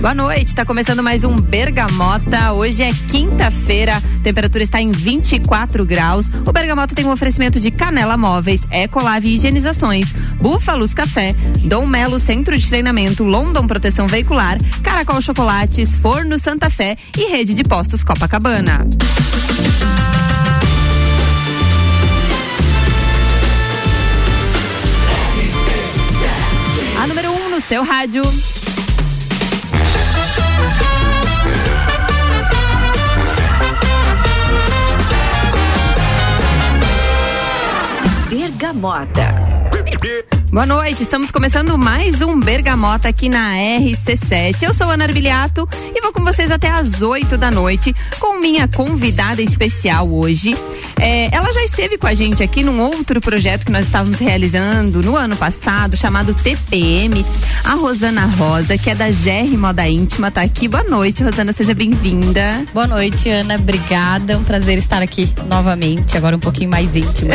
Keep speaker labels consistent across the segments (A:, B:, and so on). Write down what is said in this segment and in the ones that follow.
A: Boa noite, tá começando mais um Bergamota. Hoje é quinta-feira, temperatura está em 24 graus. O Bergamota tem um oferecimento de Canela Móveis, Ecolave Higienizações, Búfalos Café, Dom Melo Centro de Treinamento, London Proteção Veicular, Caracol Chocolates, Forno Santa Fé e Rede de Postos Copacabana. A número 1 um no seu rádio.
B: Bergamota.
A: Boa noite, estamos começando mais um Bergamota aqui na RC7. Eu sou Ana Arbiliato e vou com vocês até às 8 da noite com minha convidada especial hoje. É, ela já esteve com a gente aqui num outro projeto que nós estávamos realizando no ano passado, chamado TPM. A Rosana Rosa, que é da GR Moda Íntima, tá aqui. Boa noite, Rosana, seja bem-vinda.
C: Boa noite, Ana. Obrigada. É um prazer estar aqui novamente, agora um pouquinho mais íntima.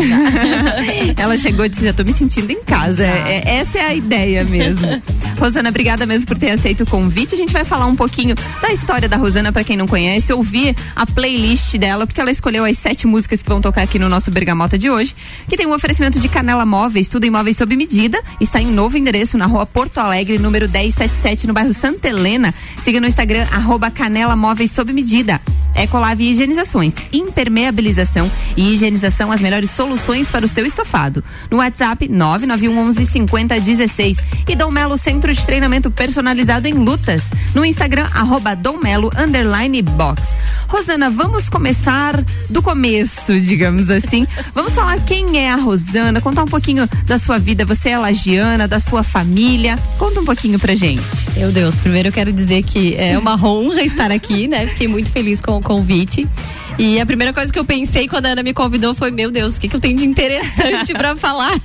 A: ela chegou e disse: já tô me sentindo em casa. É, é, essa é a ideia mesmo. Rosana, obrigada mesmo por ter aceito o convite. A gente vai falar um pouquinho da história da Rosana, para quem não conhece, ouvir a playlist dela, porque ela escolheu as sete músicas que vão tocar aqui no nosso Bergamota de hoje, que tem um oferecimento de Canela Móveis, tudo em móveis sob medida. Está em novo endereço na rua Porto Alegre, número 1077, no bairro Santa Helena. Siga no Instagram, arroba Canela Móveis sob medida. Ecolave Higienizações, impermeabilização e higienização, as melhores soluções para o seu estofado. No WhatsApp 99111 5016 e Dom Melo Centro de Treinamento Personalizado em Lutas. No Instagram, arroba Dom Melo underline box. Rosana, vamos começar do começo, digamos assim. Vamos falar quem é a Rosana, contar um pouquinho da sua vida. Você é lagiana, da sua família. Conta um pouquinho pra gente.
C: Meu Deus, primeiro eu quero dizer que é uma honra estar aqui, né? Fiquei muito feliz com o convite. E a primeira coisa que eu pensei quando a Ana me convidou foi: meu Deus, o que, que eu tenho de interessante para falar?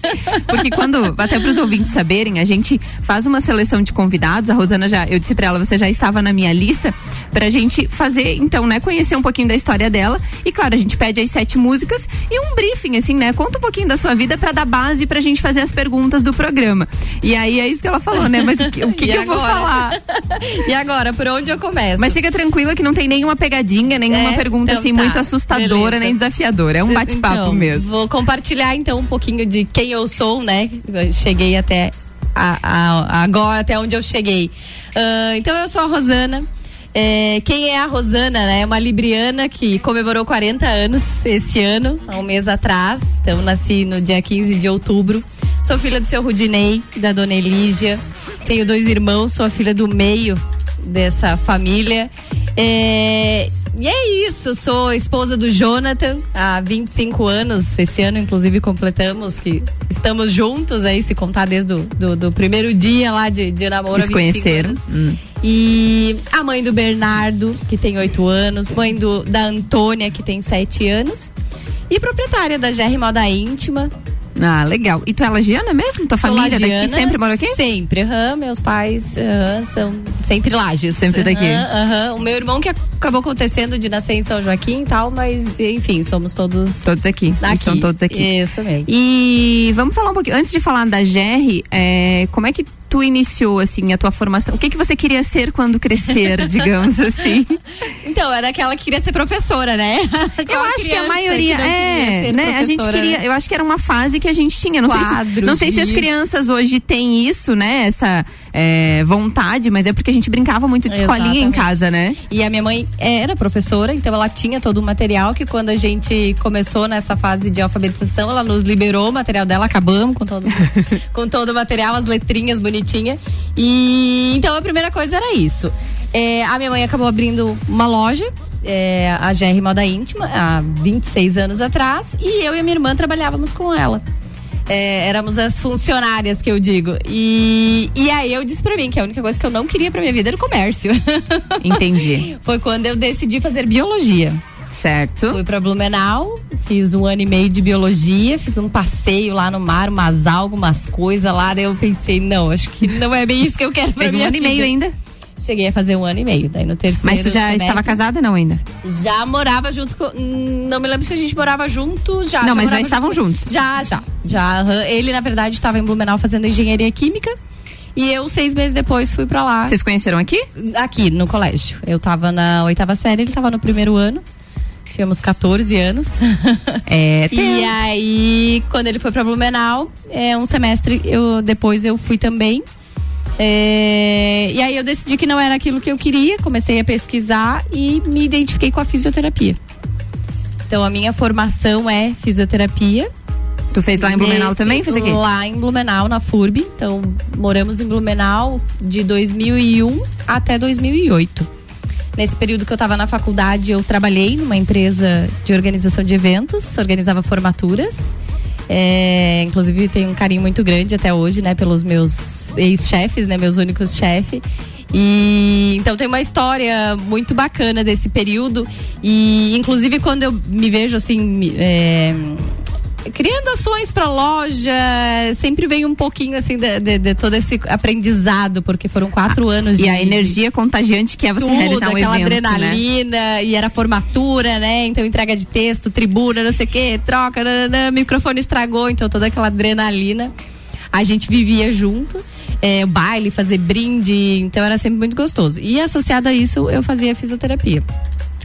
A: Porque quando, até para os ouvintes saberem, a gente faz uma seleção de convidados. A Rosana já, eu disse para ela, você já estava na minha lista, pra gente fazer, então, né, conhecer um pouquinho da história dela. E claro, a gente pede as sete músicas e um briefing, assim, né? Conta um pouquinho da sua vida para dar base pra gente fazer as perguntas do programa. E aí é isso que ela falou, né? Mas o que, o que, que eu vou falar?
C: e agora, por onde eu começo?
A: Mas fica tranquila que não tem nenhuma pegadinha, nenhuma é, pergunta então, assim tá. muito assustadora Beleza. nem desafiadora. É um bate-papo
C: então,
A: mesmo.
C: Vou compartilhar então um pouquinho de quem eu sou, né? Eu cheguei até a, a, agora, até onde eu cheguei. Uh, então eu sou a Rosana. É, quem é a Rosana, né? É uma libriana que comemorou 40 anos esse ano, há um mês atrás. Então, nasci no dia 15 de outubro. Sou filha do seu Rudinei, da dona Elígia. Tenho dois irmãos, sou a filha do meio dessa família. É, e é isso, sou esposa do Jonathan há 25 anos. Esse ano, inclusive, completamos que estamos juntos aí, se contar desde o do, do primeiro dia lá de, de namoro.
A: Se conheceram. Hum.
C: E a mãe do Bernardo, que tem 8 anos, mãe do, da Antônia, que tem 7 anos. E proprietária da GR Moda Íntima,
A: ah, legal. E tu é lagiana mesmo? Tua Sou família lagiana, daqui sempre morou aqui?
C: Sempre, uhum, meus pais uhum, são sempre lages.
A: Sempre daqui.
C: Uhum, o meu irmão que acabou acontecendo de nascer em São Joaquim e tal, mas enfim, somos todos
A: Todos aqui.
C: Daqui.
A: São todos aqui.
C: Isso mesmo.
A: E vamos falar um pouquinho, antes de falar da GR, é, como é que tu iniciou assim a tua formação? O que que você queria ser quando crescer, digamos assim?
C: Então, era aquela que queria ser professora, né?
A: eu acho que a maioria que é, né? A gente queria, eu acho que era uma fase que a gente tinha, não
C: Quadros,
A: sei se, não sei se as crianças hoje têm isso, né? Essa é, vontade, mas é porque a gente brincava muito de Exatamente. escolinha em casa, né?
C: E a minha mãe era professora, então ela tinha todo o material que quando a gente começou nessa fase de alfabetização, ela nos liberou o material dela, acabamos com todo, com todo o material, as letrinhas bonitinhas. E então a primeira coisa era isso. É, a minha mãe acabou abrindo uma loja é, a GR Moda Íntima há 26 anos atrás e eu e a minha irmã trabalhávamos com ela. É, éramos as funcionárias que eu digo. E, e aí eu disse pra mim que a única coisa que eu não queria pra minha vida era o comércio.
A: Entendi.
C: Foi quando eu decidi fazer biologia.
A: Certo.
C: Fui pra Blumenau, fiz um ano e meio de biologia, fiz um passeio lá no mar, umas algas, umas coisas lá. Daí eu pensei, não, acho que não é bem isso que eu quero pra
A: Fez um ano
C: vida.
A: e meio ainda?
C: Cheguei a fazer um ano e meio. Daí no terceiro.
A: Mas tu já
C: semestre,
A: estava casada, não ainda?
C: Já morava junto com. Não me lembro se a gente morava junto já.
A: Não,
C: já
A: mas já estavam juntos.
C: Já, já. Já. Ele, na verdade, estava em Blumenau fazendo engenharia química. E eu, seis meses depois, fui para lá.
A: Vocês conheceram aqui?
C: Aqui, no colégio. Eu tava na oitava série, ele tava no primeiro ano. Tínhamos 14 anos.
A: É,
C: e aí, quando ele foi para Blumenau, é, um semestre eu, depois eu fui também. É, e aí eu decidi que não era aquilo que eu queria, comecei a pesquisar e me identifiquei com a fisioterapia. Então a minha formação é fisioterapia.
A: Tu fez lá em Blumenau
C: Nesse-
A: também? Fez aqui?
C: Lá em Blumenau, na FURB. Então, moramos em Blumenau de 2001 até 2008. Nesse período que eu estava na faculdade, eu trabalhei numa empresa de organização de eventos, organizava formaturas. É, inclusive, tenho um carinho muito grande até hoje, né, pelos meus ex-chefes, né, meus únicos chefes. E então tem uma história muito bacana desse período. E inclusive quando eu me vejo assim. é, criando ações para loja, sempre vem um pouquinho assim de, de- de todo esse aprendizado, porque foram quatro anos de
A: E a energia contagiante que é você
C: tudo,
A: realizar um
C: aquela
A: evento, né?
C: adrenalina, e era formatura, né? Então entrega de texto, tribuna, não sei o quê, troca, nananã, microfone estragou, então toda aquela adrenalina. A gente vivia junto. É, o baile, fazer brinde, então era sempre muito gostoso. E associado a isso, eu fazia fisioterapia.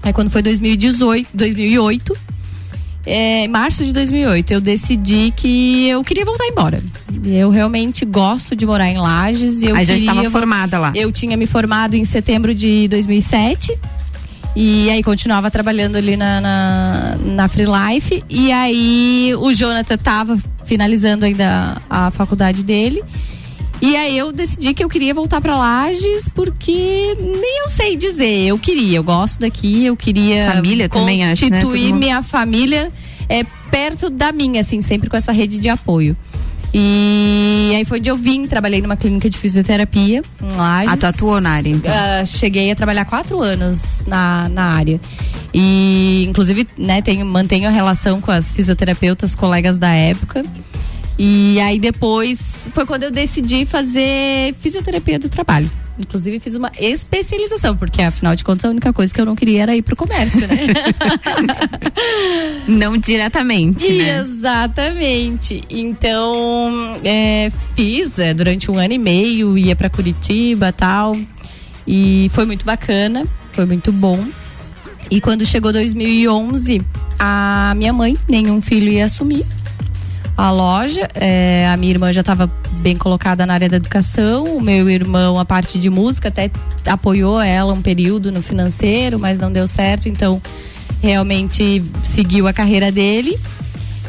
C: Aí quando foi 2018, 2008, é, em março de 2008, eu decidi que eu queria voltar embora. Eu realmente gosto de morar em Lages. Eu
A: Aí já
C: queria
A: estava formada lá.
C: eu tinha me formado em setembro de 2007. E aí continuava trabalhando ali na, na, na Free Life. E aí o Jonathan tava finalizando ainda a faculdade dele. E aí eu decidi que eu queria voltar para Lages porque nem eu sei dizer, eu queria, eu gosto daqui, eu queria
A: Família também, acho, né?
C: Constituir minha família é perto da minha, assim, sempre com essa rede de apoio. E aí foi onde eu vim, trabalhei numa clínica de fisioterapia em Lages.
A: Ah, tu atuou na área, então.
C: Ah, cheguei a trabalhar quatro anos na, na área. E, inclusive, né, tenho, mantenho a relação com as fisioterapeutas, colegas da época. E aí depois foi quando eu decidi fazer fisioterapia do trabalho. Inclusive fiz uma especialização, porque afinal de contas a única coisa que eu não queria era ir pro comércio, né?
A: Não diretamente, né?
C: Exatamente. Então, é, fiz é, durante um ano e meio, ia pra Curitiba tal. E foi muito bacana, foi muito bom. E quando chegou 2011, a minha mãe, nenhum filho ia assumir a loja. É, a minha irmã já estava bem colocada na área da educação. O meu irmão, a parte de música, até apoiou ela um período no financeiro, mas não deu certo. Então, realmente seguiu a carreira dele.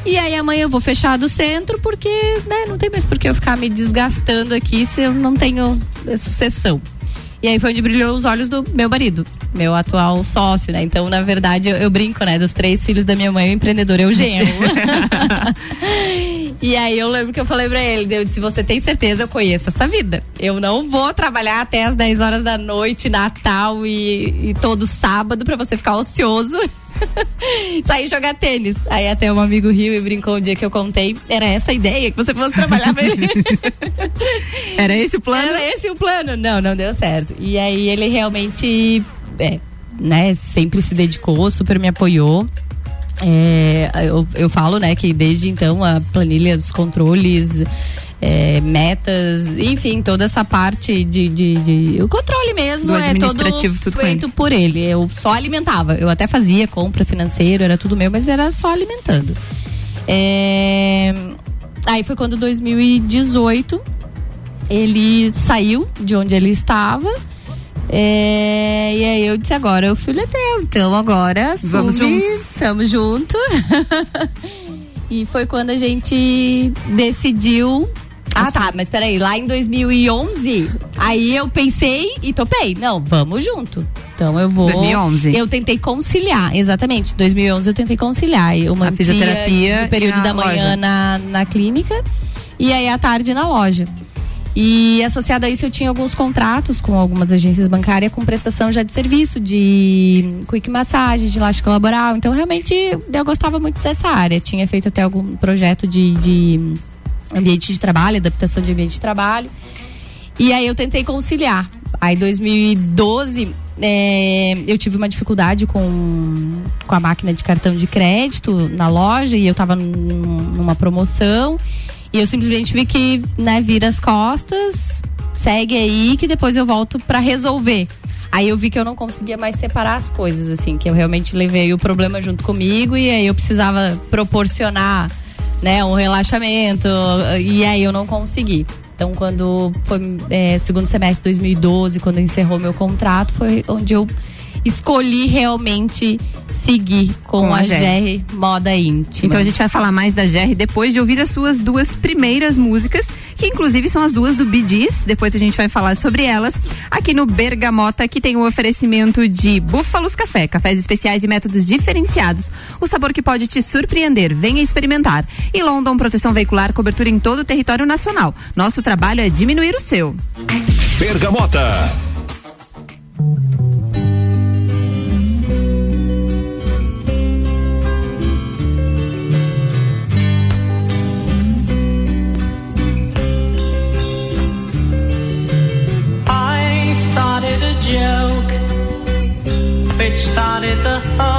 C: E aí amanhã eu vou fechar do centro porque né, não tem mais por que eu ficar me desgastando aqui se eu não tenho sucessão. E aí foi onde brilhou os olhos do meu marido, meu atual sócio, né? Então, na verdade, eu, eu brinco, né? Dos três filhos da minha mãe, o empreendedor é o genro. e aí eu lembro que eu falei pra ele, eu disse, você tem certeza, eu conheço essa vida. Eu não vou trabalhar até as 10 horas da noite, Natal e, e todo sábado pra você ficar ocioso. Sair jogar tênis. Aí até um amigo riu e brincou um dia que eu contei. Era essa a ideia, que você fosse trabalhar pra ele.
A: Era esse o plano?
C: Era esse o plano. Não, não deu certo. E aí ele realmente, é, né, sempre se dedicou, super me apoiou. É, eu, eu falo, né, que desde então a planilha dos controles, é, metas, enfim, toda essa parte de, de, de- o controle mesmo
A: Do
C: é todo
A: administrativo, tudo com
C: feito por ele. Eu só alimentava. Eu até fazia compra financeira, era tudo meu, mas era só alimentando. É, aí foi quando 2018 ele saiu de onde ele estava. É, e aí eu disse agora o filho é teu, então agora
A: Vamos
C: assume,
A: juntos.
C: Estamos juntos. e foi quando a gente decidiu. Ah, tá, mas peraí, lá em 2011, aí eu pensei e topei. Não, vamos junto. Então eu vou.
A: 2011.
C: Eu tentei conciliar, exatamente. 2011 eu tentei conciliar. Eu mantinha
A: fisioterapia
C: no período da manhã na, na clínica e aí à tarde na loja. E associado a isso, eu tinha alguns contratos com algumas agências bancárias com prestação já de serviço, de quick massagem, de elástico laboral. Então, realmente, eu gostava muito dessa área. Tinha feito até algum projeto de, de ambiente de trabalho, adaptação de ambiente de trabalho. E aí eu tentei conciliar. Aí, 2012, é, eu tive uma dificuldade com, com a máquina de cartão de crédito na loja e eu tava num- numa promoção. E eu simplesmente vi que, né, vira as costas, segue aí que depois eu volto para resolver. Aí eu vi que eu não conseguia mais separar as coisas, assim, que eu realmente levei o problema junto comigo e aí eu precisava proporcionar, né, um relaxamento e aí eu não consegui. Então, quando foi é, segundo semestre de 2012, quando encerrou meu contrato, foi onde eu escolhi realmente seguir com, com a, a GR Moda Íntima.
A: Então a gente vai falar mais da GR depois de ouvir as suas duas primeiras músicas, que inclusive são as duas do Bidis. Depois a gente vai falar sobre elas. Aqui no Bergamota, que tem o oferecimento de Búfalos Café, cafés especiais e métodos diferenciados. O sabor que pode te surpreender. Venha experimentar. E London Proteção Veicular, cobertura em todo o território nacional. Nosso trabalho é diminuir o seu.
B: Bergamota. Started the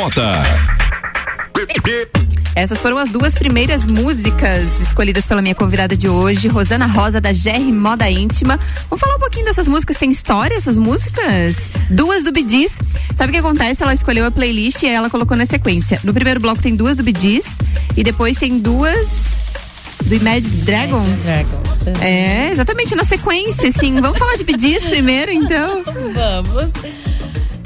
D: Bergamota.
A: Essas foram as duas primeiras músicas escolhidas pela minha convidada de hoje, Rosana Rosa, da GR Moda Íntima. Vamos falar um pouquinho dessas músicas. Tem história essas músicas? Duas do Bidis. Sabe o que acontece? Ela escolheu a playlist e ela colocou na sequência. No primeiro bloco tem duas do Bidis e depois tem duas do Imagine Dragons.
C: Dragons.
A: É, exatamente, na sequência, sim. Vamos falar de Bidis primeiro, então?
C: Vamos.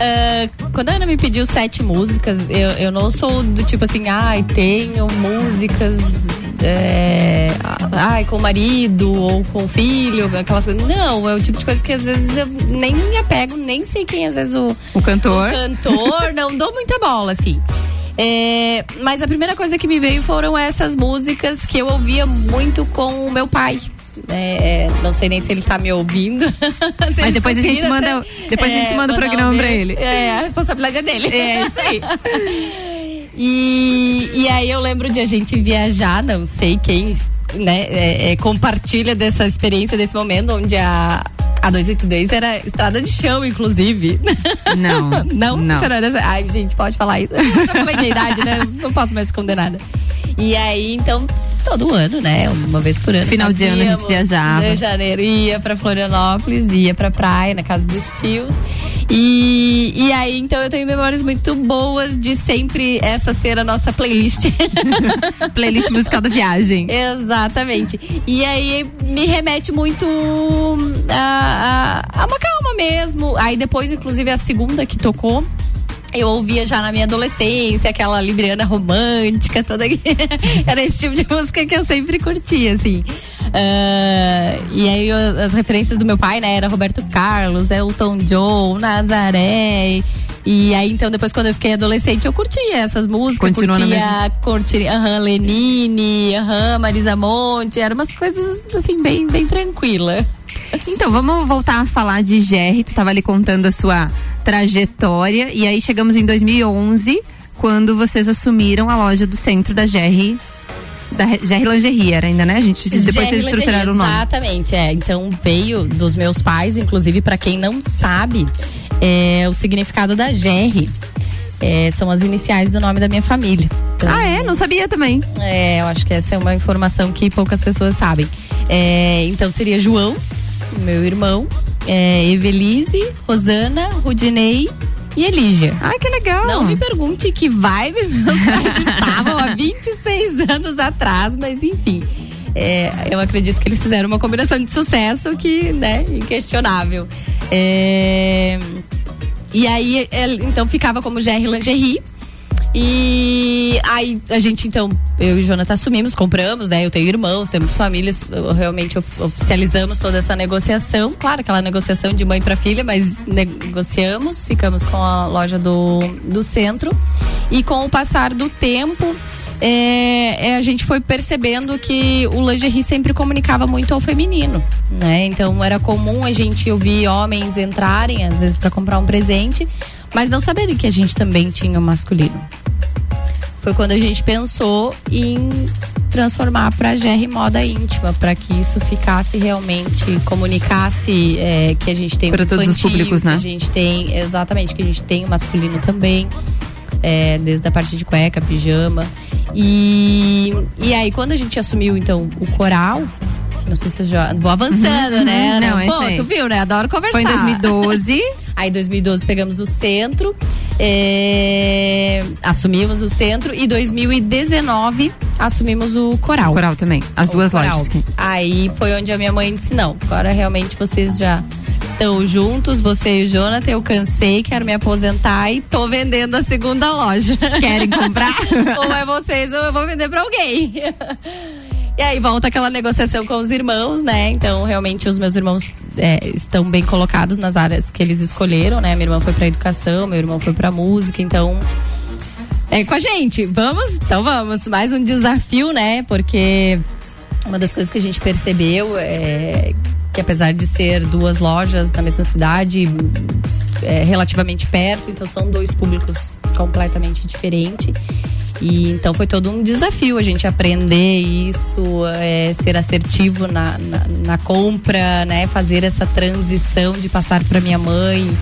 C: Ah, quando a Ana me pediu sete músicas, eu, eu não sou do tipo assim, ai, tenho músicas é, ai, com o marido ou com o filho, aquelas coisas. Não, é o tipo de coisa que às vezes eu nem me apego, nem sei quem às vezes o,
A: O cantor.
C: o cantor, não dou muita bola, assim. É, mas a primeira coisa que me veio foram essas músicas que eu ouvia muito com o meu pai. É, não sei nem se ele tá me ouvindo.
A: Mas depois a gente manda-
C: até-
A: depois a gente manda o programa pra
C: beijo.
A: ele.
C: É, a responsabilidade é dele.
A: É isso aí.
C: E, e aí eu lembro de a gente viajar, não sei quem né, é, é, compartilha dessa experiência, desse momento, onde a, a 282 era estrada de chão, inclusive.
A: Não.
C: Não?
A: Não.
C: Dessa? Ai, gente, pode falar isso. Eu já falei minha idade, né? Não posso mais esconder nada. E aí, então, todo ano, né? Uma vez por ano.
A: Final de ano a gente viajava.
C: Em janeiro ia pra Florianópolis, ia pra praia, na casa dos tios. E, e aí, então, eu tenho memórias muito boas de sempre essa ser a nossa playlist.
A: Playlist musical da viagem.
C: Exatamente. E aí me remete muito a, a, a uma calma mesmo. Aí depois, inclusive, a segunda que tocou. Eu ouvia já na minha adolescência, aquela libriana romântica, toda. Era esse tipo de música que eu sempre curtia, assim. Ah, e aí eu- as referências do meu pai, né? Era Roberto Carlos, Elton John, Nazaré. E aí, então, depois, quando eu fiquei adolescente, eu curtia essas músicas.
A: Continuou na
C: curtia, curtia aham, Lenine, aham, Marisa Monte. Eram umas coisas, assim, bem, bem tranquila.
A: Então, vamos voltar a falar de GR. Tu tava ali contando a sua trajetória. E aí chegamos em 2011, quando vocês assumiram a loja do centro da GR. Da GR Lingerie era ainda, né? A gente, depois vocês estruturaram o nome.
C: Exatamente, é. Então veio dos meus pais, inclusive, para quem não sabe, é, o significado da GR. é, são as iniciais do nome da minha família. Então,
A: Ah, é? Não sabia também.
C: É, eu acho que essa é uma informação que poucas pessoas sabem. É, então seria João, meu irmão, é, Evelise, Rosana, Rudinei e Elígia.
A: Ai, que legal.
C: Não me pergunte que vibe meus pais estavam há 26 anos atrás, mas enfim. é, eu acredito que eles fizeram uma combinação de sucesso que, né, inquestionável. É, e aí, é, então ficava como GR Lingerie. E aí a gente então, eu e o Jonathan assumimos, compramos, né? Eu tenho irmãos, temos famílias, realmente of- oficializamos toda essa negociação. Claro, aquela negociação de mãe para filha, mas negociamos, ficamos com a loja do, do centro. E com o passar do tempo, é, é, a gente foi percebendo que o lingerie sempre comunicava muito ao feminino, né? Então era comum a gente ouvir homens entrarem, às vezes, para comprar um presente, mas não saberem que a gente também tinha o masculino. Foi quando a gente pensou em transformar para GR moda íntima, para que isso ficasse realmente comunicasse é, que a gente tem
A: Pra
C: o
A: todos os públicos,
C: que
A: né?
C: A gente tem exatamente que a gente tem o masculino também, é, desde a parte de cueca, pijama e e aí quando a gente assumiu então o coral não sei se eu já vou avançando,
A: Uhum,
C: né?
A: não,
C: Pô,
A: é aí.
C: tu viu, né? Adoro conversar.
A: Foi em 2012.
C: Aí em 2012 pegamos o centro, é, assumimos o centro e 2019 assumimos o coral.
A: Coral também. As
C: O
A: duas
C: coral.
A: lojas. que-
C: Aí foi onde a minha mãe disse: não, agora realmente vocês já estão juntos, você e o Jonathan, eu cansei, quero me aposentar e tô vendendo a segunda loja.
A: Querem comprar?
C: ou é vocês ou eu vou vender pra alguém. E aí volta aquela negociação com os irmãos, né? Então, realmente, os meus irmãos é, estão bem colocados nas áreas que eles escolheram, né? Minha irmã foi pra educação, meu irmão foi pra música, então. É com a gente, vamos? Então vamos. Mais um desafio, né? Porque uma das coisas que a gente percebeu é que apesar de ser duas lojas na mesma cidade, é, relativamente perto, então são dois públicos completamente diferentes. E então foi todo um desafio a gente aprender isso, é, ser assertivo na, na, na compra, né? Fazer essa transição de passar para minha mãe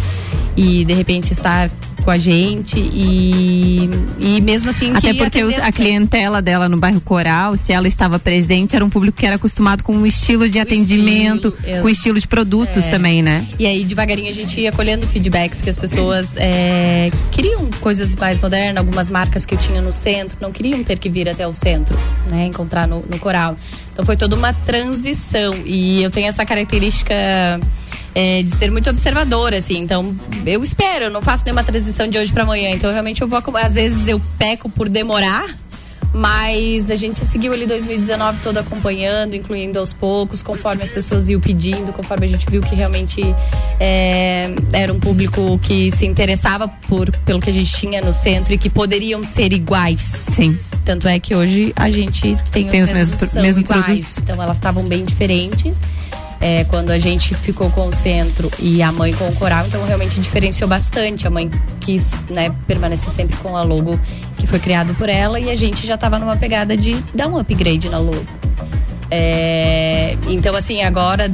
C: e de repente estar com a gente e, e mesmo assim
A: Até
C: que
A: porque os- a clientela dela no bairro Coral, se ela estava presente, era um público que era acostumado com um estilo de
C: O
A: atendimento,
C: estilo,
A: com
C: é.
A: estilo de produtos
C: É.
A: também, né?
C: E aí, devagarinho, a gente ia colhendo feedbacks que as pessoas é, queriam coisas mais modernas, algumas marcas que eu tinha no centro, não queriam ter que vir até o centro, né? Encontrar no, no coral. Então foi toda uma transição. E eu tenho essa característica. É, de ser muito observadora, assim. Então, eu espero, eu não faço nenhuma transição de hoje para amanhã. Então, realmente, eu vou. Às vezes, eu peco por demorar, mas a gente seguiu ali 2019 todo acompanhando, incluindo aos poucos, conforme as pessoas iam pedindo, conforme a gente viu que realmente é, era um público que se interessava por, pelo que a gente tinha no centro e que poderiam ser iguais.
A: Sim.
C: Tanto é que hoje a gente tem,
A: Tem os mesmos mesmos
C: iguais.
A: produtos.
C: Então elas estavam bem diferentes. É, quando a gente ficou com o centro e a mãe com o coral, então realmente diferenciou bastante. A mãe quis né, permanecer sempre com a logo que foi criado por ela e a gente já estava numa pegada de dar um upgrade na logo. É, então, assim, agora,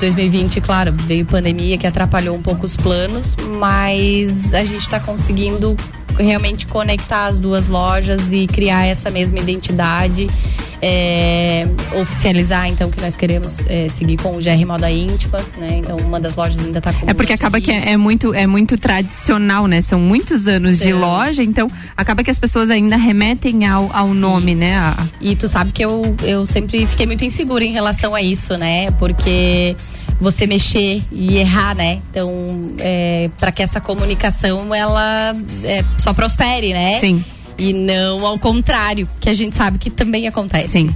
C: 2020, claro, veio pandemia que atrapalhou um pouco os planos, mas a gente está conseguindo realmente conectar as duas lojas e criar essa mesma identidade. é, oficializar então que nós queremos é, seguir com o GR Moda Íntima, né? Então uma das lojas ainda está com
A: É porque acaba que é, é muito é muito tradicional, né? São muitos anos de
C: Sim.
A: loja, então acaba que as pessoas ainda remetem ao, ao nome, né? A-
C: E tu sabe que eu, eu sempre fiquei muito insegura em relação a isso, né? Porque você mexer e errar, né? Então, é, para que essa comunicação ela é, só prospere, né?
A: Sim.
C: E não ao contrário, que a gente sabe que também acontece.
A: Sim.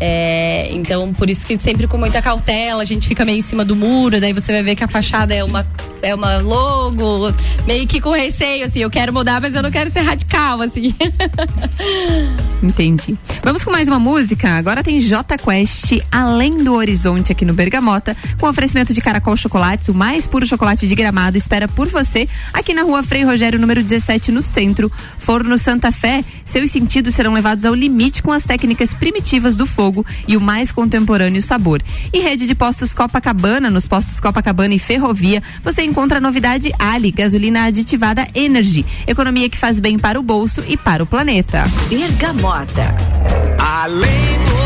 C: É, então, por isso que sempre com muita cautela, a gente fica meio em cima do muro, daí você vai ver que a fachada é uma, é uma logo, meio que com receio, assim, eu quero mudar, mas eu não quero ser radical, assim.
A: Entendi. Vamos com mais uma música. Agora tem J Quest Além do Horizonte aqui no Bergamota, com oferecimento de Caracol Chocolates, o mais puro chocolate de gramado, espera por você aqui na rua Frei Rogério, número 17, no centro. Forno Santa Fé, seus sentidos serão levados ao limite com as técnicas primitivas do fogo e o mais contemporâneo sabor. E rede de postos Copacabana, nos postos Copacabana e Ferrovia, você encontra a novidade Ali, gasolina aditivada Energy, economia que faz bem para o bolso e para o planeta.
D: Bergamota.
E: Além do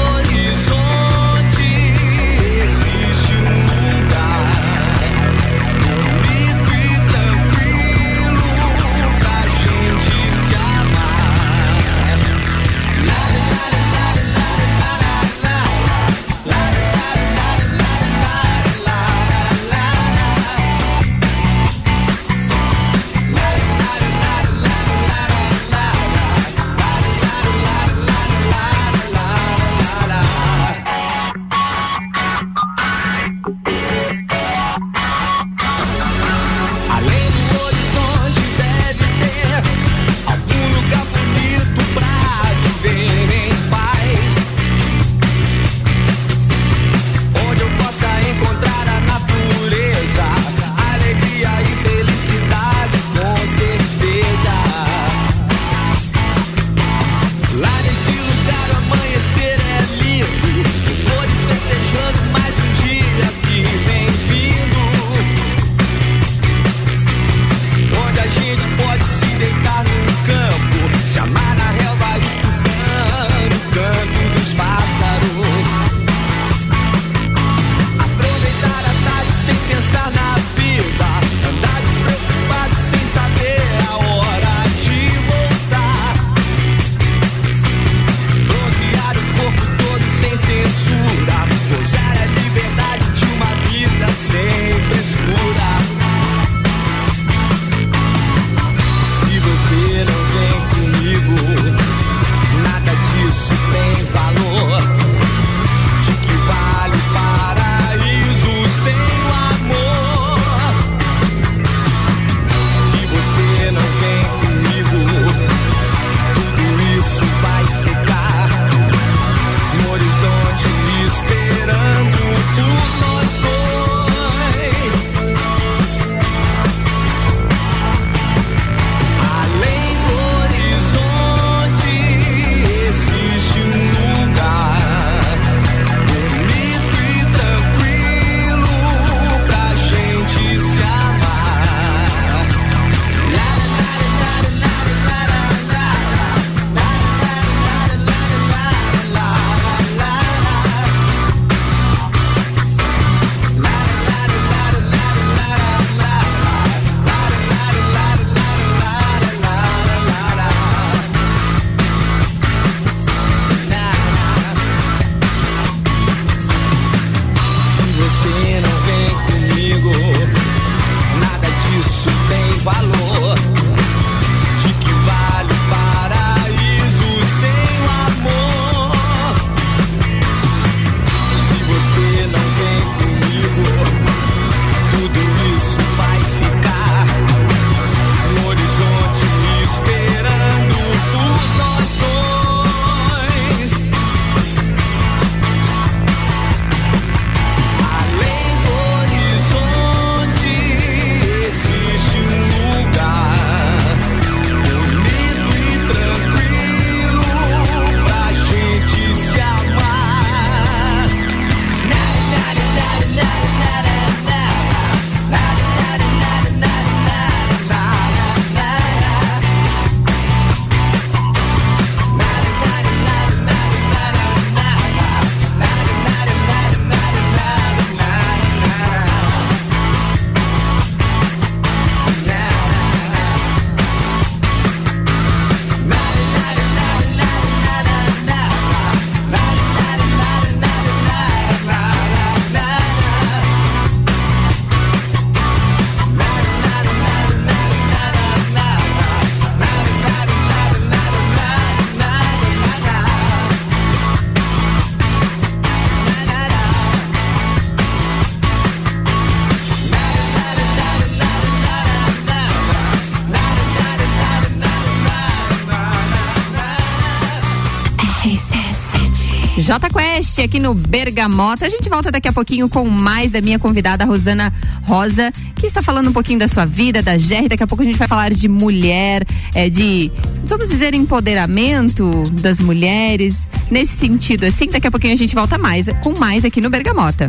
A: Aqui no Bergamota. A gente volta daqui a pouquinho com mais da minha convidada Rosana Rosa, que está falando um pouquinho da sua vida, da GR. Daqui a pouco a gente vai falar de mulher, é, de, vamos dizer, empoderamento das mulheres. Nesse sentido, assim, daqui a pouquinho a gente volta mais, com mais aqui no Bergamota.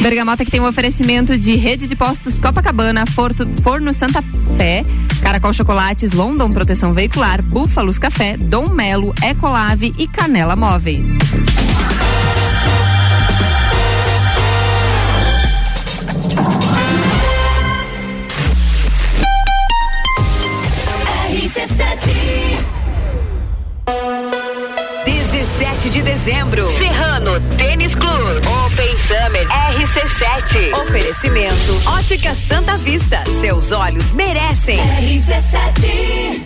A: Bergamota que tem um oferecimento de rede de postos Copacabana, Forno Santa Fé, Caracol Chocolates, London Proteção Veicular, Búfalos Café, Dom Melo, Ecolave e Canela Móveis.
D: RC7
F: 17 de dezembro.
D: Tênis Club Open Summer RC7
F: Oferecimento Ótica Santa Vista. Seus olhos merecem.
D: RC7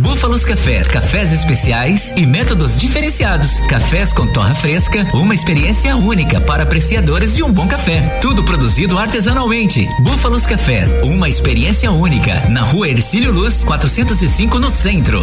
G: Búfalos Café, cafés especiais e métodos diferenciados. Cafés com torra fresca, uma experiência única para apreciadores de um bom café. Tudo produzido artesanalmente. Búfalos Café, uma experiência única. Na rua Ercílio Luz, 405 no centro.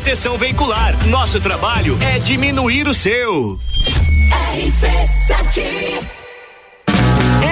H: Proteção Veicular. Nosso trabalho é diminuir o seu.
D: RC7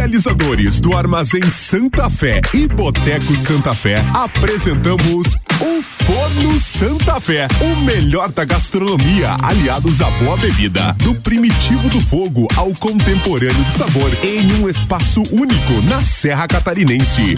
I: Dos idealizadores do Armazém Santa Fé e Boteco Santa Fé, apresentamos o Forno Santa Fé, o melhor da gastronomia, aliados à boa bebida, do primitivo do fogo ao contemporâneo do sabor, em um espaço único na Serra Catarinense.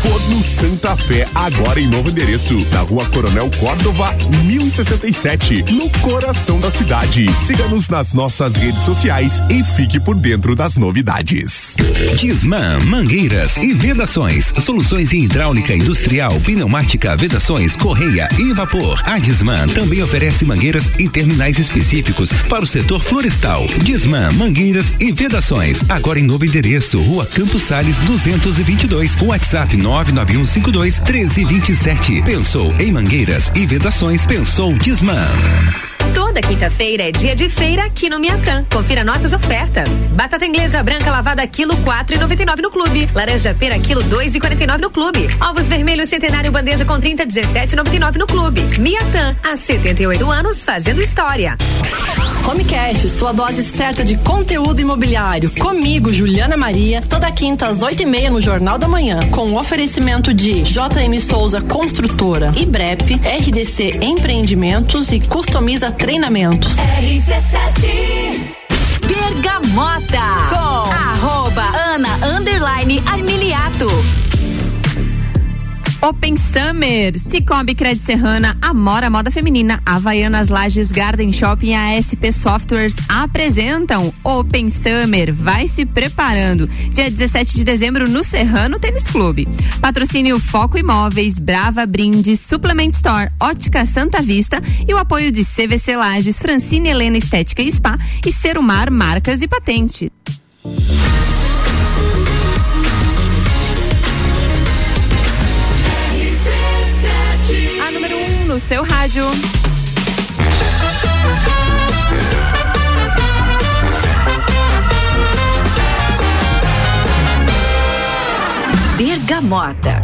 I: Forno Santa Fé, agora em novo endereço, na rua Coronel Córdova, 1067, no coração da cidade. Siga-nos nas nossas redes sociais e fique por dentro das novidades.
J: Disman, mangueiras e vedações. Soluções em hidráulica industrial, pneumática, vedações, correia e vapor. A Disman também oferece mangueiras e terminais específicos para o setor florestal. Disman, mangueiras e vedações. Agora em novo endereço, Rua Campos Sales 222. WhatsApp 99152 1327. Pensou em mangueiras e vedações? Pensou Disman.
K: Toda
F: quinta-feira é dia de feira aqui no Miatã. Confira nossas ofertas. Batata inglesa branca lavada quilo quatro e noventa e nove no clube. Laranja pera quilo dois e quarenta e nove no clube. Ovos vermelhos centenário bandeja com 30 17 noventa e nove no clube. Miatã, há 78 anos fazendo história.
L: Homecast, sua dose certa de conteúdo imobiliário. Comigo, Juliana Maria, toda quinta às oito e meia no Jornal da Manhã, com oferecimento de JM Souza Construtora, IBREP, RDC Empreendimentos e Customiza Treinamentos.
K: Bergamota com arroba Ana underline Armiliato.
A: Open Summer, Cicobi Cred Serrana, Amora Moda Feminina, Havaianas Lages Garden Shopping e a SP Softwares apresentam Open Summer. Vai se preparando. Dia 17 de dezembro no Serrano Tênis Clube. Patrocínio Foco Imóveis, Brava Brinde, Suplement Store, Ótica Santa Vista e o apoio de CVC Lages, Francine Helena Estética e Spa e Serumar Marcas e Patente. Seu rádio.
F: Bergamota.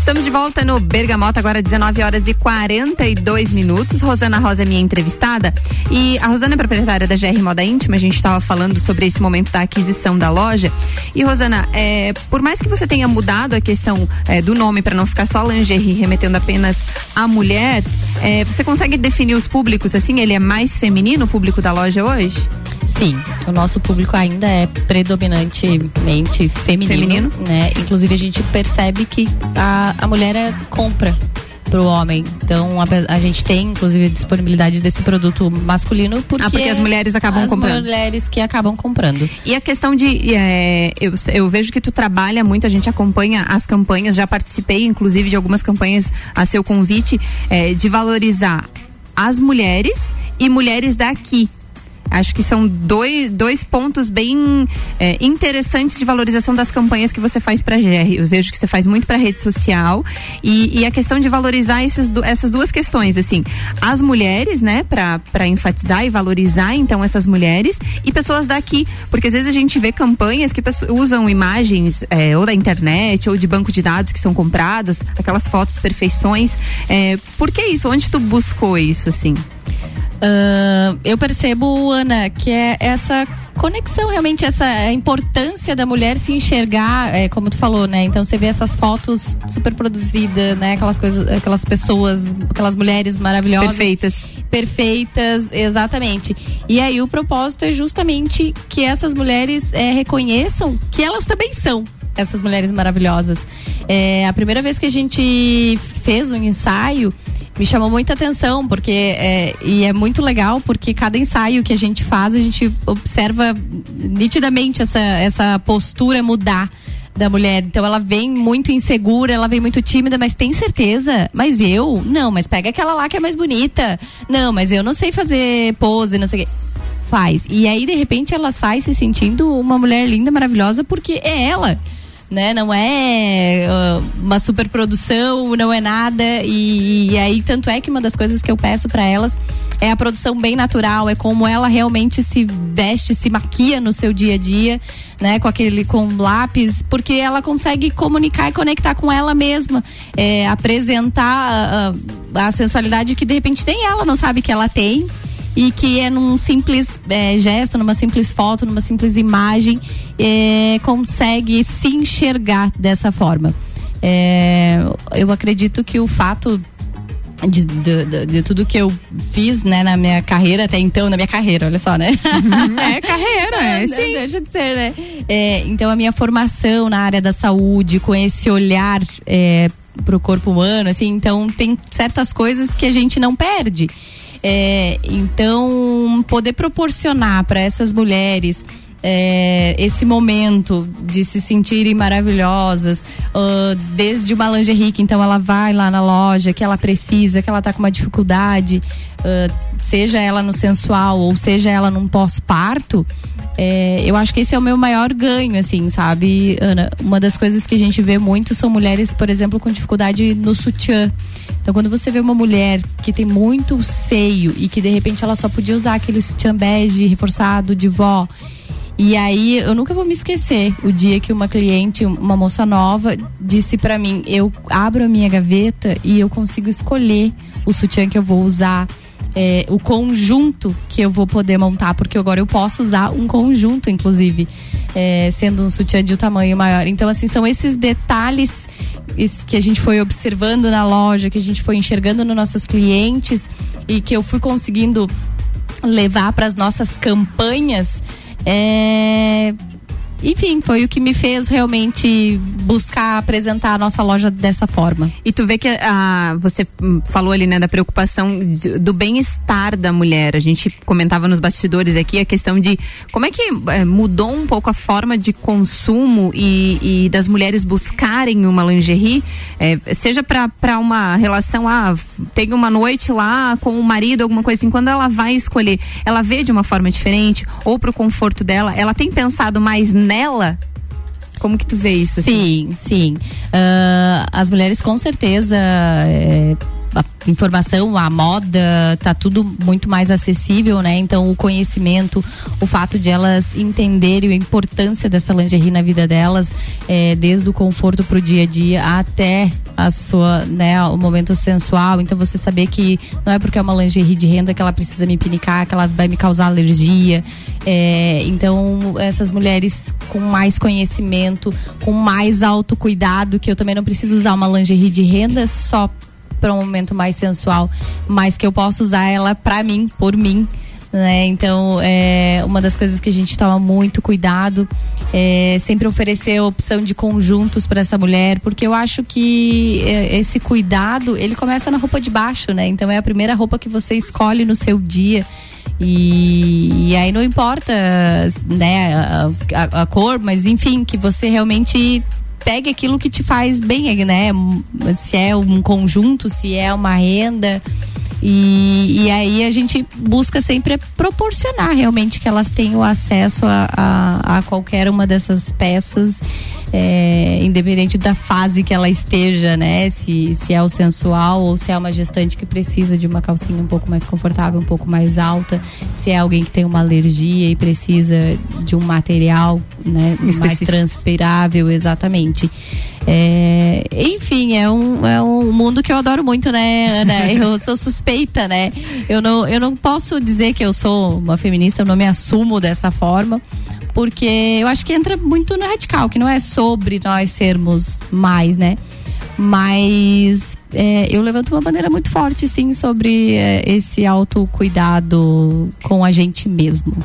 A: Estamos de volta no Bergamota, agora 19 horas e 42 minutos. Rosana Rosa é minha entrevistada. E a Rosana é proprietária da GR Moda Íntima. A gente estava falando sobre esse momento da aquisição da loja. E, Rosana, é, por mais que você tenha mudado a questão é, do nome para não ficar só lingerie, remetendo apenas à mulher, é, você consegue definir os públicos assim? Ele é mais feminino, o público da loja hoje?
C: Sim, o nosso público ainda é predominantemente feminino,
A: Feminino.
C: né? Inclusive a gente percebe que a, a mulher é compra pro homem. Então a, a gente tem inclusive disponibilidade desse produto masculino porque,
A: Ah, porque as mulheres acabam
C: as
A: comprando.
C: mulheres que acabam comprando.
A: E a questão de. é, eu, eu vejo que tu trabalha muito, a gente acompanha as campanhas, já participei, inclusive, de algumas campanhas a seu convite, é, de valorizar as mulheres e mulheres daqui. Acho que são dois, dois pontos bem é, interessantes de valorização das campanhas que você faz para GR. Eu vejo que você faz muito para rede social e, e a questão de valorizar esses, essas duas questões, assim, as mulheres, né, para enfatizar e valorizar então essas mulheres e pessoas daqui, porque às vezes a gente vê campanhas que usam imagens é, ou da internet ou de banco de dados que são compradas, aquelas fotos perfeições. É, por que isso? Onde tu buscou isso, assim?
C: Eu percebo, Ana, que é essa conexão realmente essa importância da mulher se enxergar, é, como tu falou, né? Então você vê essas fotos super produzidas, né? Aquelas coisas, aquelas pessoas, aquelas mulheres maravilhosas,
A: Perfeitas.
C: perfeitas, exatamente. E aí o propósito é justamente que essas mulheres é, reconheçam que elas também são essas mulheres maravilhosas. É, a primeira vez que a gente fez um ensaio me chamou muita atenção porque é, e é muito legal porque cada ensaio que a gente faz a gente observa nitidamente essa essa postura mudar da mulher. Então ela vem muito insegura, ela vem muito tímida, mas tem certeza? Mas eu? Não, mas pega aquela lá que é mais bonita. Não, mas eu não sei fazer pose, não sei o quê. Faz. E aí, de repente, ela sai se sentindo uma mulher linda, maravilhosa, porque é ela. Né? Não é ah, uma superprodução, não é nada. E, e aí, tanto é que uma das coisas que eu peço para elas é a produção bem natural, é como ela realmente se veste, se maquia no seu dia a dia, né? Com aquele com lápis, porque ela consegue comunicar e conectar com ela mesma, é, apresentar ah, a sensualidade que de repente tem ela, não sabe que ela tem e que é num simples é, gesto, numa simples foto, numa simples imagem, é, consegue se enxergar dessa forma. É, eu acredito que o fato de, de, de- de tudo que eu fiz, né, na minha carreira até então, na minha carreira, olha só, né?
A: É carreira, é,
C: Não,
A: sim.
C: Deixa de ser, né? É, então a minha formação na área da saúde, com esse olhar é, pro corpo humano, assim, então tem certas coisas que a gente não perde. É, então, poder proporcionar para essas mulheres é, esse momento de se sentirem maravilhosas, ah, desde uma lingerie que então ela vai lá na loja, que ela precisa, que ela tá com uma dificuldade, ah, seja ela no sensual ou seja ela num pós-parto, é, eu acho que esse é o meu maior ganho, assim, sabe, Ana? Uma das coisas que a gente vê muito são mulheres, por exemplo, com dificuldade no sutiã. Então, quando você vê uma mulher que tem muito seio e que de repente ela só podia usar aquele sutiã bege reforçado de vó. E aí, eu nunca vou me esquecer o dia que uma cliente, uma moça nova, disse pra mim: eu abro a minha gaveta e eu consigo escolher o sutiã que eu vou usar. é, o conjunto que eu vou poder montar, porque agora eu posso usar um conjunto, inclusive, é, sendo um sutiã de um tamanho maior. Então, assim, são esses detalhes es- que a gente foi observando na loja, que a gente foi enxergando nos nossos clientes e que eu fui conseguindo levar para as nossas campanhas. É, Enfim, foi o que me fez realmente buscar apresentar a nossa loja dessa forma.
A: E tu vê que a, você hum, falou ali, né, da preocupação do bem-estar da mulher. A gente comentava nos bastidores aqui a questão de como é que eh, mudou um pouco a forma de consumo e, e das mulheres buscarem uma lingerie, eh, seja para uma relação, ah, tem uma noite lá com o marido, alguma coisa assim, quando ela vai escolher, ela vê de uma forma diferente ou pro conforto dela, ela tem pensado mais nela? Como que tu vê isso? assim?
C: Sim, sim. Ah, as mulheres com certeza. é, a informação, a moda, tá tudo muito mais acessível, né? Então o conhecimento, o fato de elas entenderem a importância dessa lingerie na vida delas, é, desde o conforto pro dia a dia até a sua, né, o momento sensual. Então você saber que não é porque é uma lingerie de renda que ela precisa me pinicar, que ela vai me causar alergia. É, então essas mulheres com mais conhecimento, com mais autocuidado, que eu também não preciso usar uma lingerie de renda só para um momento mais sensual, mas que eu posso usar ela para mim, por mim. Né? Então, é uma das coisas que a gente toma muito cuidado é sempre oferecer a opção de conjuntos para essa mulher, porque eu acho que é, esse cuidado ele começa na roupa de baixo, né? Então é a primeira roupa que você escolhe no seu dia. E, e aí não importa né, a, a- a cor, mas enfim, que você realmente pegue aquilo que te faz bem, né? Se é um conjunto, se é uma renda. E, e aí a gente busca sempre proporcionar realmente que elas tenham acesso a, a, a qualquer uma dessas peças, é, independente da fase que ela esteja, né? Se, se é o sensual ou se é uma gestante que precisa de uma calcinha um pouco mais confortável, um pouco mais alta, se é alguém que tem uma alergia e precisa de um material né, mais transpirável, exatamente. É, enfim, é um, é um mundo que eu adoro muito, né, Ana? Eu sou suspeita, né? Eu não, eu não posso dizer que eu sou uma feminista, eu não me assumo dessa forma, porque eu acho que entra muito no radical, que não é sobre nós sermos mais, né? Mas é, eu levanto uma bandeira muito forte, sim, sobre é, esse autocuidado com a gente mesmo.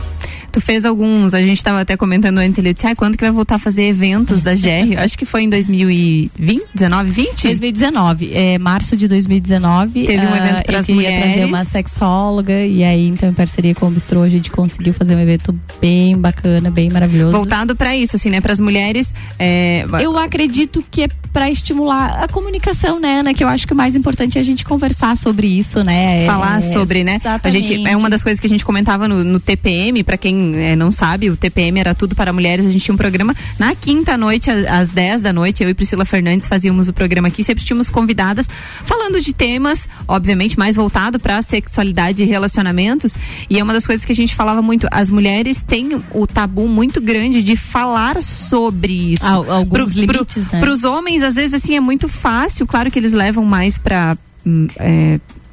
A: Tu fez alguns, a gente estava até comentando antes, ele disse, ah, quando que vai voltar a fazer eventos da GR? Eu Acho que foi em 2020, 19, 20?
C: 2019, é, março de 2019.
A: Teve um
C: ah,
A: evento
C: Eu queria trazer
A: mulheres.
C: uma sexóloga e aí, então, em parceria com o Bistrô, a gente conseguiu fazer um evento bem bacana, bem maravilhoso.
A: Voltado para isso, assim, né? Para as mulheres. é,
C: Eu acredito que é para estimular a comunicação, né, Ana? Que eu acho que o mais importante é a gente conversar sobre isso, né?
A: falar
C: É,
A: sobre, né? A gente é
C: exatamente.
A: uma das coisas que a gente comentava no, no TPM, para quem eh, não sabe, o TPM era tudo para mulheres. A gente tinha um programa na quinta noite às 10 da noite, eu e Priscila Fernandes fazíamos o programa aqui, sempre tínhamos convidadas falando de temas, obviamente mais voltado para sexualidade e relacionamentos. E é uma das coisas que a gente falava muito, as mulheres têm o tabu muito grande de falar sobre isso.
C: Al- alguns limites, né?
A: Para os homens, às vezes, assim, é muito fácil. Claro que eles levam mais para.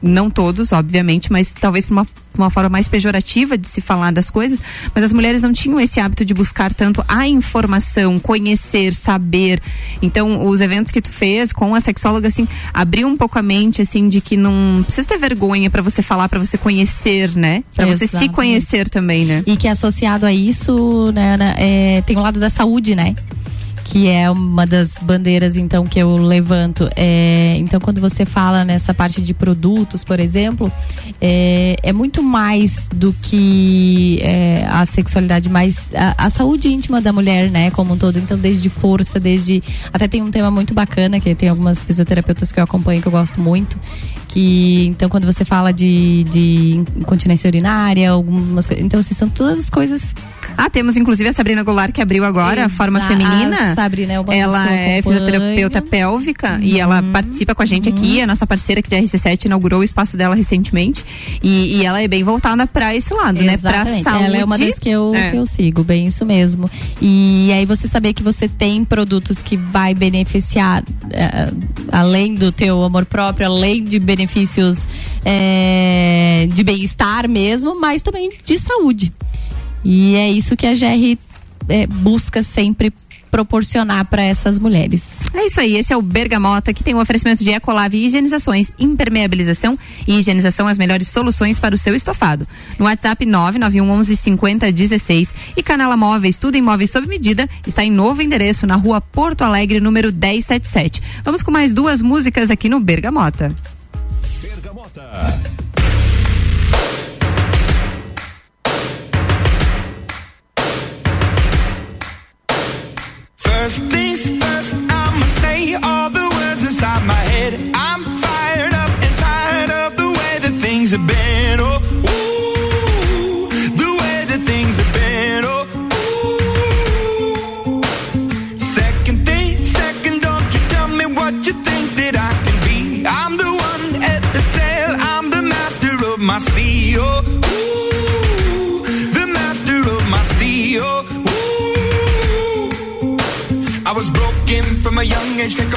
A: não todos, obviamente, mas talvez para uma, uma forma mais pejorativa de se falar das coisas. Mas as mulheres não tinham esse hábito de buscar tanto a informação, conhecer, saber. Então, os eventos que tu fez com a sexóloga, assim, abriu um pouco a mente, assim, de que não precisa ter vergonha para você falar, para você conhecer, né? Para você se conhecer também, né?
C: E que associado a isso, né, Ana, é, tem o lado da saúde, né? Que é uma das bandeiras, então, que eu levanto. É, então, quando você fala nessa parte de produtos, por exemplo, é, é muito mais do que é, a sexualidade, mas a, a saúde íntima da mulher, né, como um todo. Então, desde força, desde. Até tem um tema muito bacana, que tem algumas fisioterapeutas que eu acompanho que eu gosto muito. Que, então, quando você fala de, de incontinência urinária, algumas. Então, assim, são todas as coisas
A: Ah, temos inclusive a Sabrina Goulart que abriu agora a forma feminina.
C: a Sabrina é uma
A: ela
C: que
A: é fisioterapeuta pélvica e ela participa com a gente aqui. A nossa parceira aqui de RC7 inaugurou o espaço dela recentemente. E, e ela é bem voltada pra esse lado, né? Pra
C: Exatamente.
A: saúde.
C: Ela é uma das que eu,
A: É.
C: que eu sigo, bem isso mesmo. E aí você saber que você tem produtos que vai beneficiar, eh, além do teu amor próprio, além de benefícios eh, de bem-estar mesmo, mas também de saúde. E é isso que a GR eh, busca sempre proporcionar para essas mulheres.
A: É isso aí, esse é o Bergamota, que tem um oferecimento de Ecolave e higienizações, impermeabilização e higienização as melhores soluções para o seu estofado. No WhatsApp 99111 5016 e Canela Móveis, tudo em móveis sob medida, está em novo endereço na rua Porto Alegre, número 1077. Vamos com mais duas músicas aqui no Bergamota.
E: First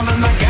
E: all of my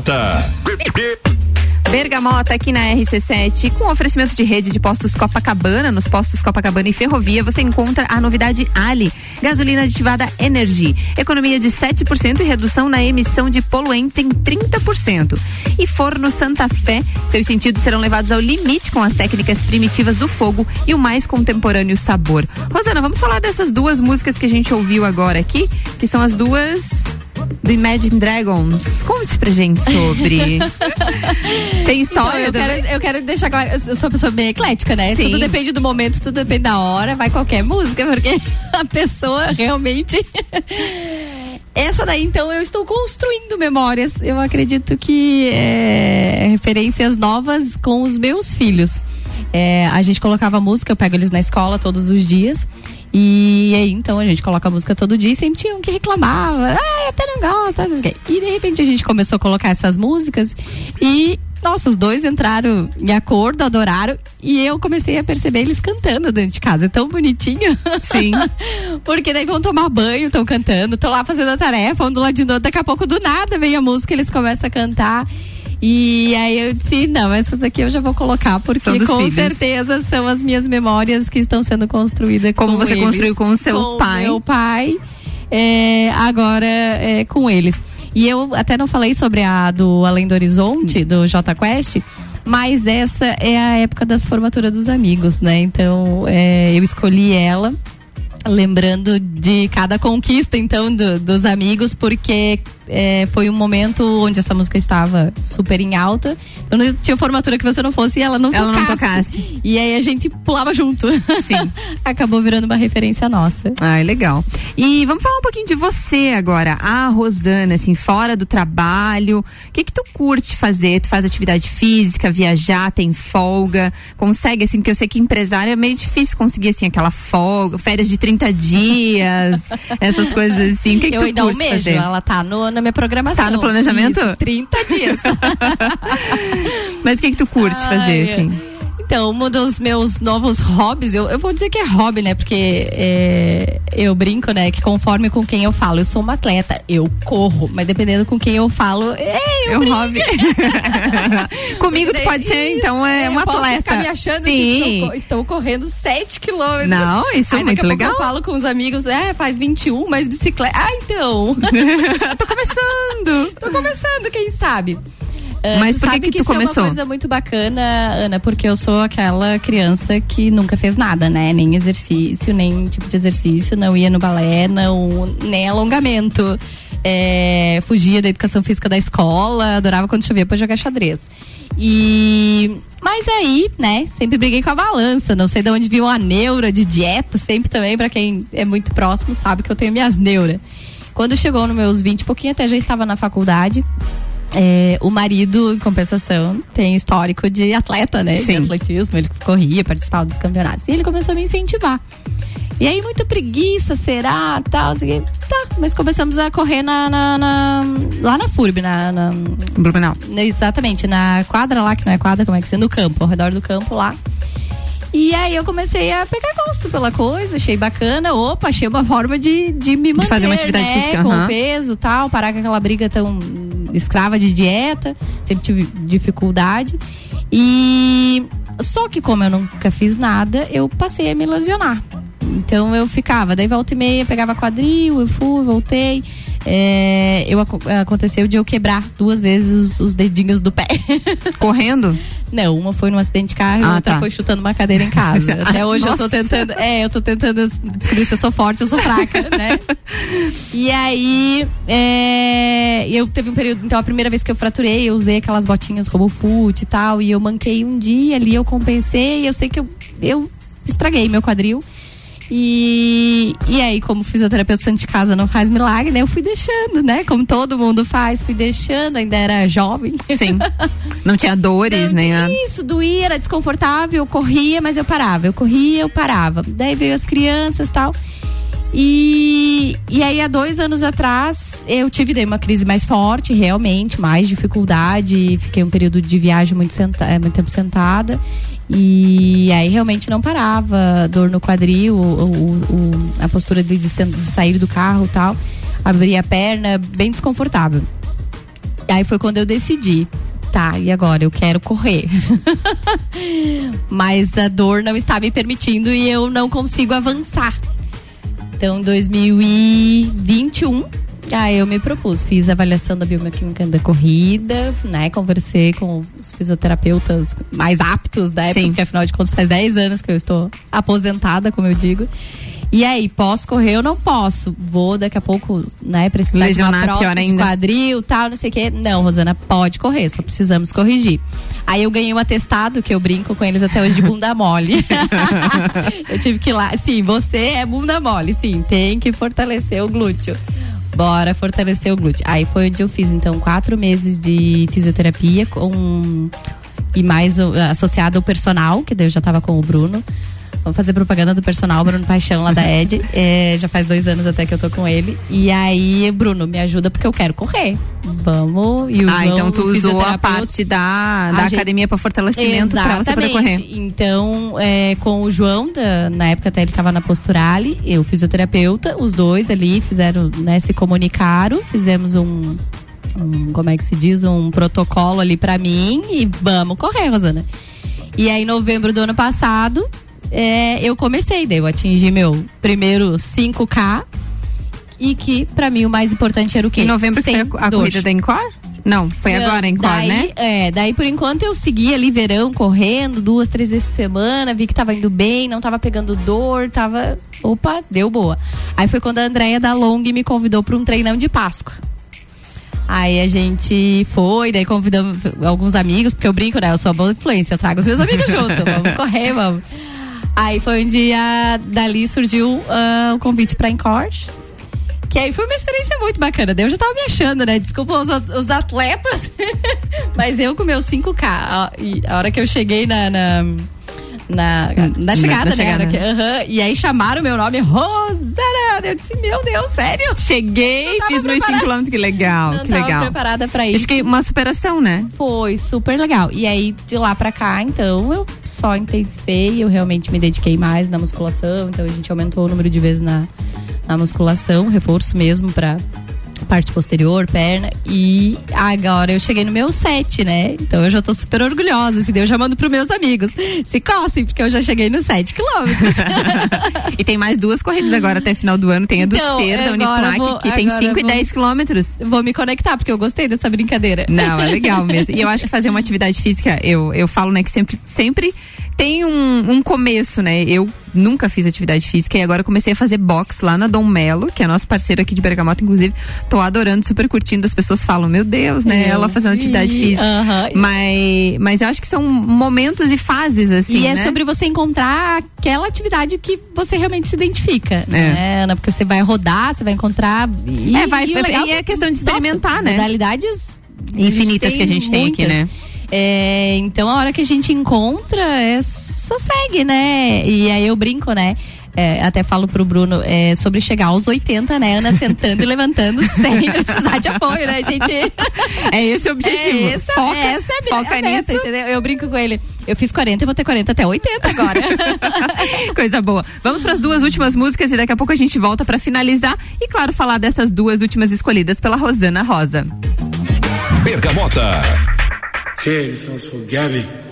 D: Bergamota.
I: Bergamota
A: aqui na RC7, com oferecimento de rede de postos Copacabana. Nos postos Copacabana e Ferrovia, você encontra a novidade Ali, gasolina aditivada Energy. Economia de 7% e redução na emissão de poluentes em 30%. E Forno Santa Fé, seus sentidos serão levados ao limite com as técnicas primitivas do fogo e o mais contemporâneo sabor. Rosana, vamos falar dessas duas músicas que a gente ouviu agora aqui, que são as duas do Imagine Dragons. Conte pra gente sobre. Tem história?
C: Então, eu, quero, eu quero deixar claro, eu sou uma pessoa bem eclética, né?
A: Sim.
C: Tudo depende do momento, tudo depende da hora, vai qualquer música, porque a pessoa realmente. Essa daí, então, eu estou construindo memórias. Eu acredito que é, referências novas com os meus filhos. É, a gente colocava música, eu pego eles na escola todos os dias. E aí, então, a gente coloca a música todo dia e sempre tinha um que reclamava. Ah, eu até não gosto. E de repente a gente começou a colocar essas músicas e, nossa, os dois entraram em acordo, adoraram. E eu comecei a perceber eles cantando dentro de casa. É tão bonitinho.
A: Sim.
C: Porque daí vão tomar banho, estão cantando, estão lá fazendo a tarefa, um do lado de outro. Daqui a pouco, do nada, vem a música, eles começam a cantar. E aí eu disse, não, essas aqui eu já vou colocar, porque com
A: filhos.
C: certeza são as minhas memórias que estão sendo construídas
A: Como
C: com
A: você
C: eles.
A: construiu com o seu
C: Com
A: pai.
C: meu pai, é, agora é, com eles. E eu até não falei sobre a do Além do Horizonte, do J Quest, mas essa é a época das formaturas dos amigos, né? Então é, eu escolhi ela lembrando de cada conquista então do- dos amigos porque é, foi um momento onde essa música estava super em alta eu não tinha formatura que você não fosse e ela não
A: Ela não
C: tocasse.
A: tocasse.
C: e aí a gente pulava junto
A: Sim.
C: acabou virando uma referência nossa
A: Ai, legal. E vamos falar um pouquinho de você agora, a Rosana, assim, fora do trabalho. O que que tu curte fazer? Tu faz atividade física, viajar, tem folga? Consegue, assim, porque eu sei que empresário é meio difícil conseguir, assim, aquela folga, férias de 30 dias, essas coisas assim. O que que
C: eu
A: tu curte
C: almejo,
A: fazer?
C: ela tá no, na minha programação.
A: Tá no planejamento?
C: Isso, 30 dias.
A: Mas o que que tu curte
C: Ai,
A: fazer, assim?
C: Então, um dos meus novos hobbies, eu, eu vou dizer que é hobby, né? Porque é, eu brinco, né? Que conforme com quem eu falo, eu sou uma atleta, eu corro, mas dependendo com quem eu falo, é, eu
A: É um hobby. Comigo tu pode ser, então, é um
C: eu posso
A: atleta.
C: ficar me achando
A: Sim.
C: que estou, co- estou correndo 7 quilômetros.
A: Não, isso é
C: Aí
A: muito
C: daqui a pouco
A: legal.
C: eu falo com os amigos, é, faz 21, mas bicicleta. Ah, então.
A: Tô começando.
C: Tô começando, quem sabe? Ah,
A: Mas por que
C: sabe
A: que tu
C: isso é
A: começou?
C: uma coisa muito bacana, Ana, porque eu sou aquela criança que nunca fez nada, né? Nem exercício, nem tipo de exercício, não ia no balé, não, nem alongamento. É, fugia da educação física da escola, adorava quando chovia pra jogar xadrez. E. Mas aí, né, sempre briguei com a balança. Não sei de onde viu a neura de dieta, sempre também, pra quem é muito próximo, sabe que eu tenho minhas neuras. Quando chegou nos meus 20 e pouquinho, até já estava na faculdade. É, o marido, em compensação, tem histórico de atleta, né?
A: Sim.
C: De atletismo, ele corria, participava dos campeonatos. E ele começou a me incentivar. E aí, muita preguiça, será, tal, sei quê. Tá, mas começamos a correr na, na- na- lá na FURB, na, na-
A: Blumenau.
C: Exatamente, na quadra lá, que não é quadra, como é que se No campo, ao redor do campo lá. E aí eu comecei a pegar gosto pela coisa, achei bacana. Opa, achei uma forma de, de me manter,
A: fazer uma atividade
C: né?
A: física,
C: Com peso tal, parar com aquela briga tão escrava de dieta. Sempre tive dificuldade. E só que como eu nunca fiz nada, eu passei a me lesionar. Então eu ficava, daí volta e meia, pegava quadril, eu fui, voltei. É, eu, aco- aconteceu de eu quebrar duas vezes os, os dedinhos do pé.
A: Correndo?
C: Não, uma foi num acidente de carro e
A: Ah,
C: outra
A: tá.
C: foi chutando uma cadeira em casa. Até hoje eu
A: Nossa.
C: tô tentando. É, eu tô tentando descobrir se eu sou forte ou sou fraca, né? E aí, é, eu teve um período. Então, a primeira vez que eu fraturei, eu usei aquelas botinhas RoboFoot e tal. E eu manquei um dia ali, eu compensei. Eu sei que eu, eu estraguei meu quadril. E, e aí, como fisioterapeuta de casa não faz milagre, né? Eu fui deixando, né? Como todo mundo faz, fui deixando, ainda era jovem.
A: Sim. Não tinha dores, nem nada.
C: Isso, doía, era desconfortável, eu corria, mas eu parava. Eu corria, eu parava. Daí veio as crianças e tal. E, e aí, há dois anos atrás, eu tive daí uma crise mais forte, realmente, mais dificuldade. Fiquei um período de viagem muito, senta, eh, muito tempo sentada. E aí realmente não parava, dor no quadril, o, o- a postura de, de sair do carro e tal. Abrir a perna, bem desconfortável. Aí foi quando eu decidi, tá, e agora eu quero correr. Mas a dor não está me permitindo e eu não consigo avançar. Então, 2021, aí eu me propus, fiz a avaliação da bioquímica da corrida, né? Conversei com os fisioterapeutas mais aptos da época,
A: Sim.
C: porque afinal de contas faz 10 anos que eu estou aposentada, como eu digo. E aí, posso correr ou não posso? Vou daqui a pouco, né, precisar de
A: Lesionar,
C: uma prótese de quadril, tal, não sei o quê. Não, Rosana, pode correr, só precisamos corrigir. Aí eu ganhei um atestado que eu brinco com eles até hoje de bunda mole. eu tive que ir lá, sim, você é bunda mole, sim, tem que fortalecer o glúteo. Bora fortalecer o glúteo. Aí foi onde eu fiz, então, quatro meses de fisioterapia com e mais associado ao personal, que daí eu já tava com o Bruno. Vamos fazer propaganda do personal, Bruno Paixão, lá da Ed. É, já faz dois anos até que eu tô com ele. E aí, Bruno, me ajuda porque eu quero correr. Vamos. E o
A: ah,
C: João,
A: então tu usou a parte da, da
C: gente-
A: academia para fortalecimento para você poder correr.
C: Então, é, com o João, da- na época até ele estava na Posturale, eu fisioterapeuta, os dois ali fizeram, né, se comunicaram, fizemos um, um, como é que se diz, um protocolo ali pra mim e vamos correr, Rosana. E aí, em novembro do ano passado, é, eu comecei, daí eu atingi meu primeiro 5K e que pra mim o mais importante era o quê?
A: Em novembro que foi
C: Sem
A: a, a corrida da Encore? Não, foi
C: Não,
A: agora Encore,
C: daí,
A: né?
C: É, daí por enquanto eu segui ali verão correndo duas, três vezes por semana, vi que tava indo bem, não tava pegando dor, tava. Opa, deu boa. Aí foi quando a Andréia da Long me convidou para um treinão de Páscoa. Aí a gente foi, daí convidamos alguns amigos, porque eu brinco, né? Eu sou a boa influência, eu trago os meus amigos junto, vamos correr, vamos. Aí foi onde a, dali surgiu ah, o convite pra Encore. Que aí foi uma experiência muito bacana. Eu já tava me achando, né? Desculpa os, os atletas, mas eu com meus 5K. a- E a hora que eu cheguei na. na na, na chegada,
A: na
C: né?
A: chegada.
C: Aham. E aí chamaram meu nome, Rosana. Eu disse, meu Deus, sério?
A: Cheguei, fiz meus 5
C: preparada.
A: km, que legal,
C: Não
A: que
C: tava
A: legal.
C: preparada pra isso.
A: Acho que uma superação, né?
C: Foi super legal. E aí, de lá pra cá, então, eu só intensifiquei, eu realmente me dediquei mais na musculação. Então, a gente aumentou o número de vezes na, na musculação, reforço mesmo pra parte posterior, perna. E agora eu cheguei no meu set, né? Então eu já tô super orgulhosa. Se eu já mando pros meus amigos. Se cossem, porque eu já cheguei nos 7 quilômetros.
A: E tem mais duas corridas agora até final do ano. Tem a do
C: Então,
A: Ser, da Uniplac,
C: vou-
A: que tem
C: agora
A: 5 e
C: vou-
A: 10 quilômetros.
C: Vou me conectar, porque eu gostei dessa brincadeira.
A: Não, é legal mesmo. E eu acho que fazer uma atividade física, eu, eu falo, né, que sempre, sempre tem um, um começo, né? Eu nunca fiz atividade física e agora comecei a fazer boxe lá na Dom Melo, que é nosso parceiro aqui de Bergamota, inclusive. Tô adorando, super curtindo. As pessoas falam, meu Deus, né? Ela fazendo atividade
C: vi.
A: física. Mas, mas eu acho que são momentos e fases, assim.
C: e é
A: né?
C: sobre você encontrar aquela atividade que você realmente se identifica, né, Ana? Porque você vai rodar, você vai encontrar. E,
A: É, vai-
C: e legal
A: e é questão de experimentar,
C: nossa,
A: né?
C: Modalidades
A: Infinitas que a gente tem aqui,
C: muitas.
A: né?
C: É, então a hora que a gente encontra, é só segue, né? E aí eu brinco, né? É, até falo pro Bruno é, sobre chegar aos 80, né? Ana sentando e levantando sem precisar de apoio, né, gente?
A: É esse o objetivo.
C: É essa,
A: Foca-
C: é essa é a
A: foca
C: a meta,
A: nisso.
C: entendeu? Eu brinco com ele. Eu fiz 40 e vou ter 40 até 80 agora.
A: Coisa boa. Vamos para as duas últimas músicas e daqui a pouco a gente volta para finalizar e, claro, falar dessas duas últimas escolhidas pela Rosana Rosa.
J: Bergamota.
M: Okay, this one's for Gabby.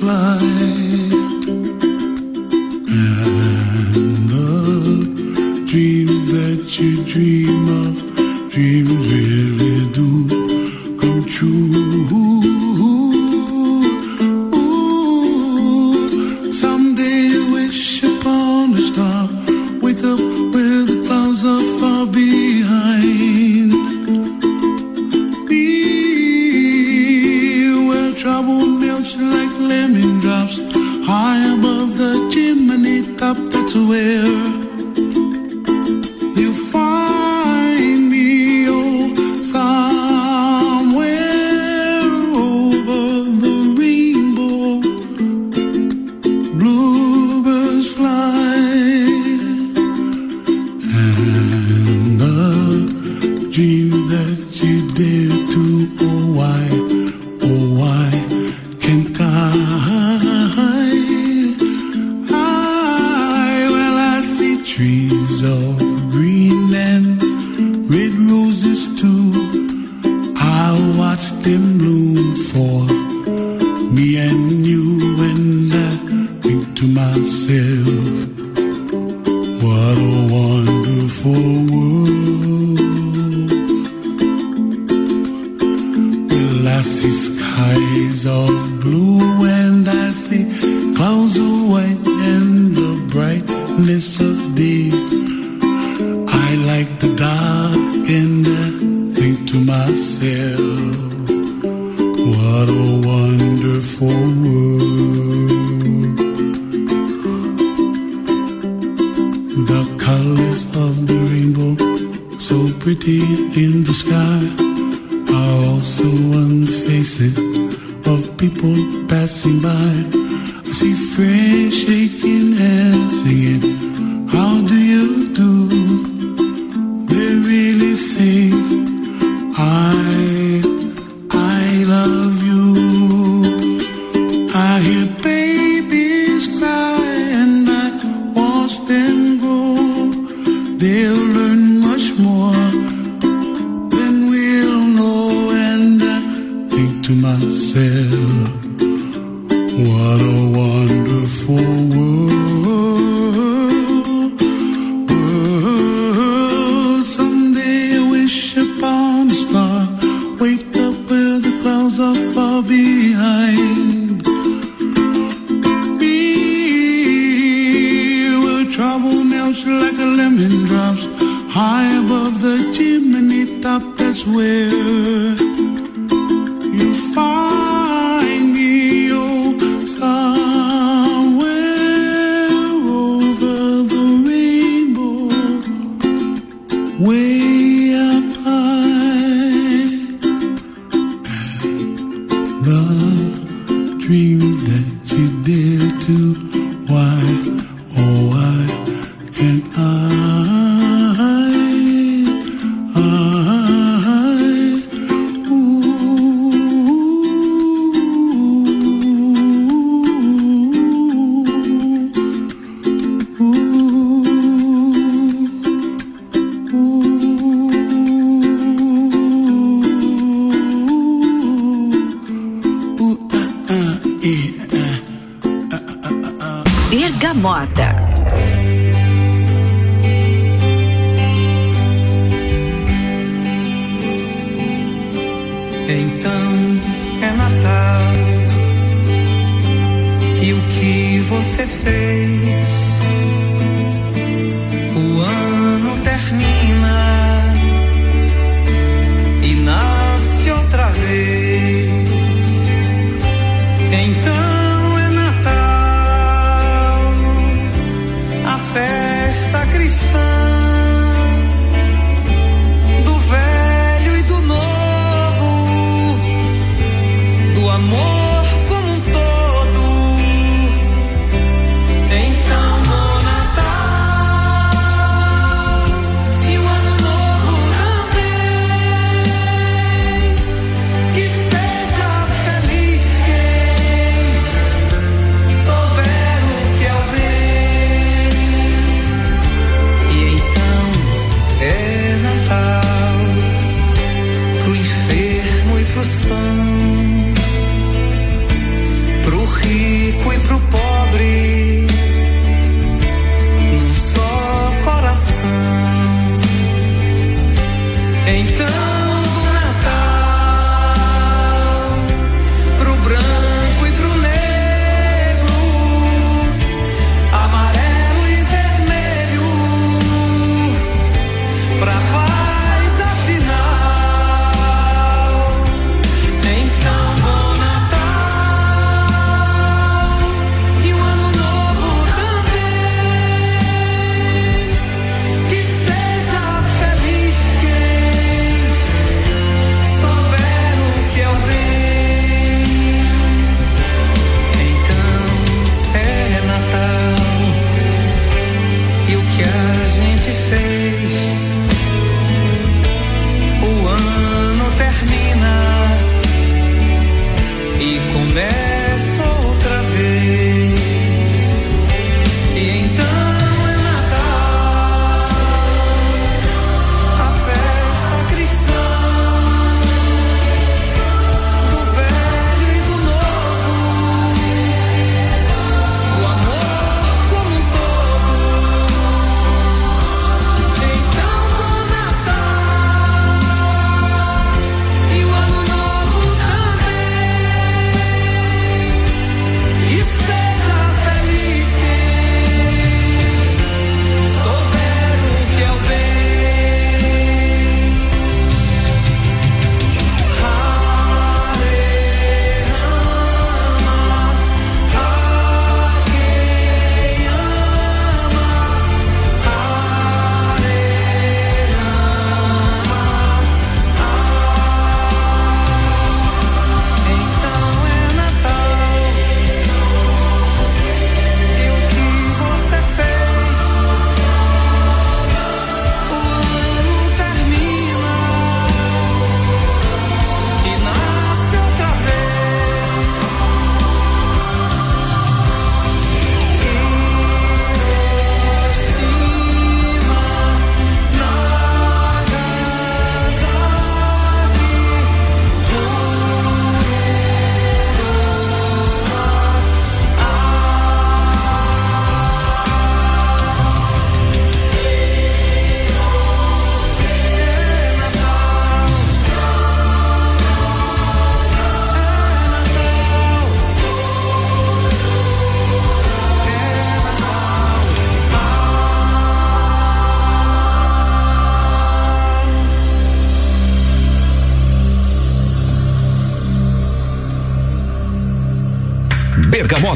M: fly.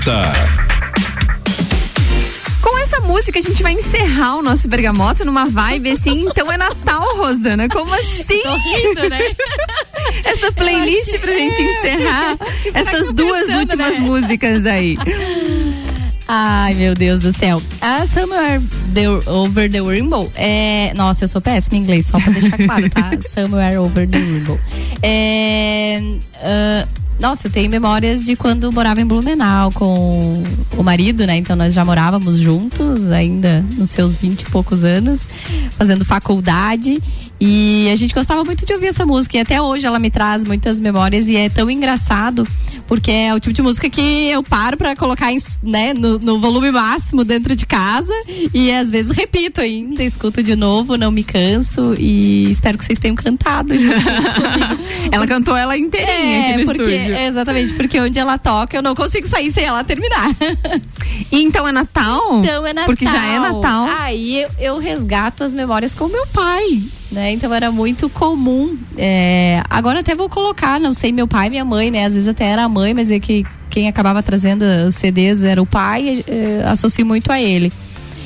D: Bergamota.
A: Com essa música a gente vai encerrar o nosso bergamota numa vibe assim, então é Natal, Rosana. Como assim?
C: Tô rindo, né?
A: Essa playlist
C: que
A: pra gente
C: é.
A: encerrar essas duas
C: pensando,
A: últimas
C: né?
A: músicas aí.
C: Ai, meu Deus do céu. A Somewhere the- Over the Rainbow é. Nossa, eu sou péssima em inglês, só pra deixar claro, tá? Somewhere Over the Rainbow. É. ah, nossa, eu tenho memórias de quando morava em Blumenau com o marido, né? Então nós já morávamos juntos, ainda nos seus vinte e poucos anos, fazendo faculdade. E a gente gostava muito de ouvir essa música. E até hoje ela me traz muitas memórias e é tão engraçado. Porque é o tipo de música que eu paro pra colocar em- né, no, no volume máximo dentro de casa. E às vezes repito ainda, escuto de novo, não me canso. E espero que vocês tenham cantado. comigo.
A: Ela cantou ela inteirinha
C: É, porque,
A: estúdio.
C: exatamente, porque onde ela toca eu não consigo sair sem ela terminar.
A: E então é Natal?
C: Então é Natal.
A: Porque já é Natal.
C: Aí eu, eu resgato as memórias com meu pai, né? Então era muito comum. É, agora até vou colocar, não sei, meu pai e minha mãe, né? Às vezes até era a mãe, mas é que quem acabava trazendo os CDs era o pai, é, associo muito a ele.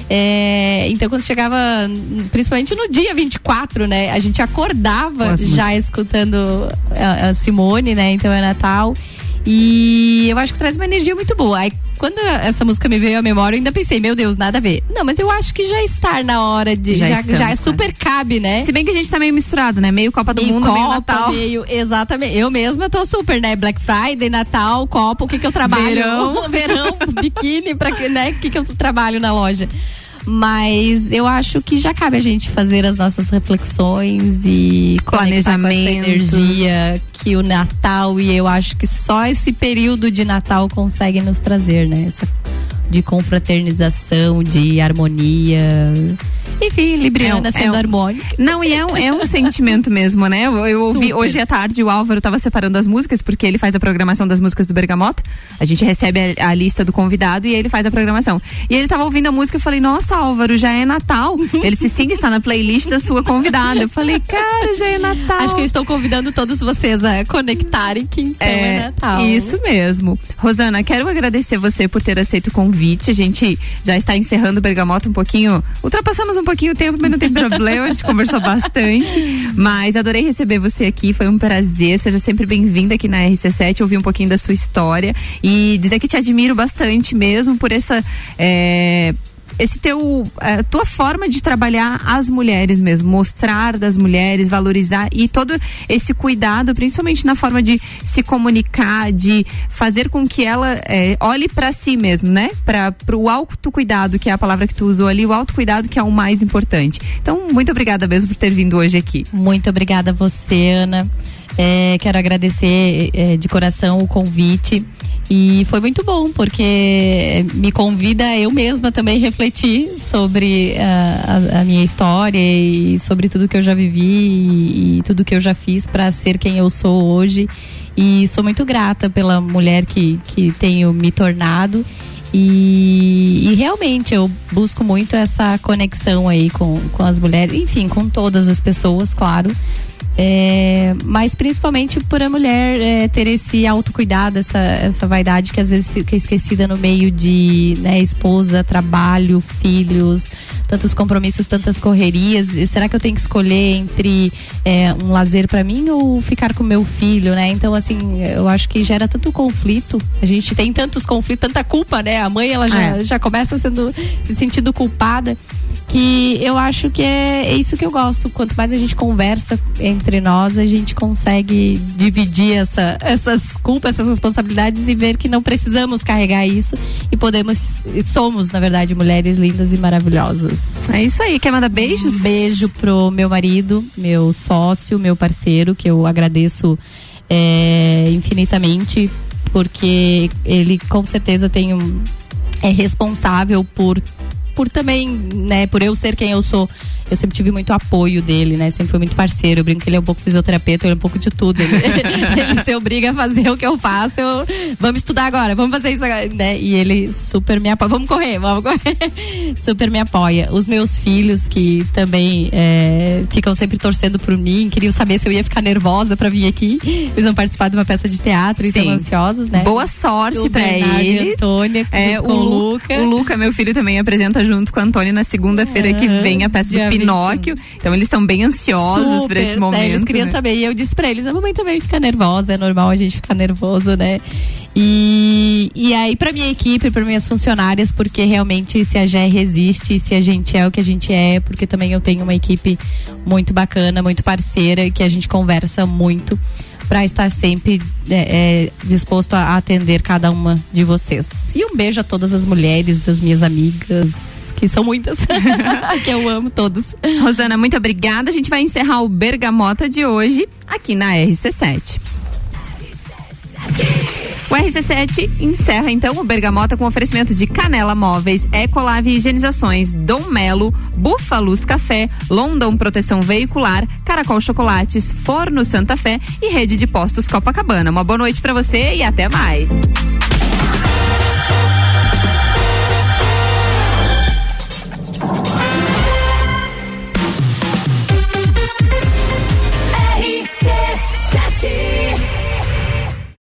C: É, então quando chegava, principalmente no dia 24, né? A gente acordava
A: as
C: já escutando a, a Simone, né? Então é Natal. E eu acho que traz uma energia muito boa. Aí quando essa música me veio à memória, eu ainda pensei, meu Deus, nada a ver. Não, mas eu acho que já está na hora de.
A: Já
C: Já,
A: estamos,
C: é super cabe, né?
A: Se bem que a gente tá meio misturado, né? Meio Copa do
C: Meio
A: Mundo, meio
C: Copa,
A: Natal.
C: meio- exatamente. Eu mesma tô super, né? Black Friday, Natal, Copa, o que que eu trabalho?
A: Verão.
C: Verão, biquíni, pra, que- né? O que que eu trabalho na loja? Mas eu acho que já cabe a gente fazer as nossas reflexões e
A: Planejamentos.
C: energia que o Natal e eu acho que só esse período de Natal consegue nos trazer, né? De confraternização, de harmonia. Enfim, Libriana
A: É um-
C: sendo
A: é um-
C: harmônica.
A: Não, e é um, é um sentimento mesmo, né? Eu, eu ouvi
C: Super.
A: hoje à tarde o Álvaro tava separando as músicas, porque ele faz a programação das músicas do Bergamota. A gente recebe a, a lista do convidado e ele faz a programação. E ele tava ouvindo a música, eu falei, nossa, Álvaro, já é Natal. ele disse, sim, está na playlist da sua convidada. Eu falei, cara, já é Natal.
C: Acho que eu estou convidando todos vocês a conectarem que então é, Natal.
A: Isso mesmo. Rosana, quero agradecer você por ter aceito o convite. A gente já está encerrando o Bergamota um pouquinho. Ultrapassamos um pouquinho o tempo, mas não tem problema. A gente conversou bastante. Mas adorei receber você aqui. Foi um prazer. Seja sempre bem-vinda aqui na RC7. Ouvir um pouquinho da sua história. E dizer que te admiro bastante mesmo por essa. é, esse teu tua forma de trabalhar as mulheres mesmo, mostrar das mulheres, valorizar e todo esse cuidado, principalmente na forma de se comunicar, de fazer com que ela eh, olhe para si mesmo, né? Para o autocuidado, que é a palavra que tu usou ali, o autocuidado que é o mais importante. Então, muito obrigada mesmo por ter vindo hoje aqui.
C: Muito obrigada a você, Ana. É, quero agradecer é, de coração o convite. E foi muito bom, porque me convida eu mesma também refletir sobre ah, a, a minha história e sobre tudo que eu já vivi e, e tudo que eu já fiz para ser quem eu sou hoje. E sou muito grata pela mulher que, que tenho me tornado. E, e realmente eu busco muito essa conexão aí com, com as mulheres, enfim, com todas as pessoas, claro. É, mas principalmente por a mulher é, ter esse autocuidado, essa, essa vaidade que às vezes fica esquecida no meio de né, esposa, trabalho, filhos, tantos compromissos, tantas correrias. E será que eu tenho que escolher entre é, um lazer para mim ou ficar com meu filho, né? Então, assim, eu acho que gera tanto conflito. A gente tem tantos conflitos, tanta culpa, né? A mãe, ela já,
A: É.
C: já começa sendo se sentindo culpada que eu acho que é, é isso que eu gosto. Quanto mais a gente conversa entre nós, a gente consegue dividir essa, essas culpas, essas responsabilidades e ver que não precisamos carregar isso e podemos, somos, na verdade, mulheres lindas e maravilhosas.
A: É isso aí. Quer mandar beijos?
C: Um beijo pro meu marido, meu sócio, meu parceiro, que eu agradeço é, infinitamente, porque ele com certeza tem um, é responsável por por também, né, por eu ser quem eu sou, eu sempre tive muito apoio dele, né? Sempre fui muito parceiro. Eu brinco que ele é um pouco fisioterapeuta, ele é um pouco de tudo. Ele, ele se obriga a fazer o que eu faço, eu, vamos estudar agora, vamos fazer isso agora, né? E ele super me apoia. Vamos correr, vamos correr. super me apoia. Os meus filhos que também é, ficam sempre torcendo por mim, queriam saber se eu ia ficar nervosa pra vir aqui. Eles vão participar de uma peça de teatro e estão ansiosos, né?
A: Boa sorte
C: O
A: pra
C: Bernardo e a
A: eles.
C: Antônia,
A: é, o,
C: com o
A: Lu-
C: Luca.
A: O Luca, meu filho, também apresenta junto com a Antônia na segunda-feira que
C: Aham,
A: vem a peça do
C: dia
A: Pinóquio. Então eles estão bem ansiosos por esse momento.
C: né? Eles queriam
A: né?
C: saber. E eu disse pra eles: a mamãe também fica nervosa, é normal a gente ficar nervoso, né? E, e aí, pra minha equipe, pra minhas funcionárias, porque realmente se a GR resiste, se a gente é o que a gente é, porque também eu tenho uma equipe muito bacana, muito parceira, que a gente conversa muito pra estar sempre é, é, disposto a atender cada uma de vocês. E um beijo a todas as mulheres, as minhas amigas, que são muitas, que eu amo todos.
A: Rosana, muito obrigada. A gente vai encerrar o Bergamota de hoje aqui na RC7. O RC7 encerra então o Bergamota com oferecimento de Canela Móveis, Ecolave Higienizações, Dom Melo, Búfalos Café, London Proteção Veicular, Caracol Chocolates, Forno Santa Fé e Rede de Postos Copacabana. Uma boa noite pra você e até mais.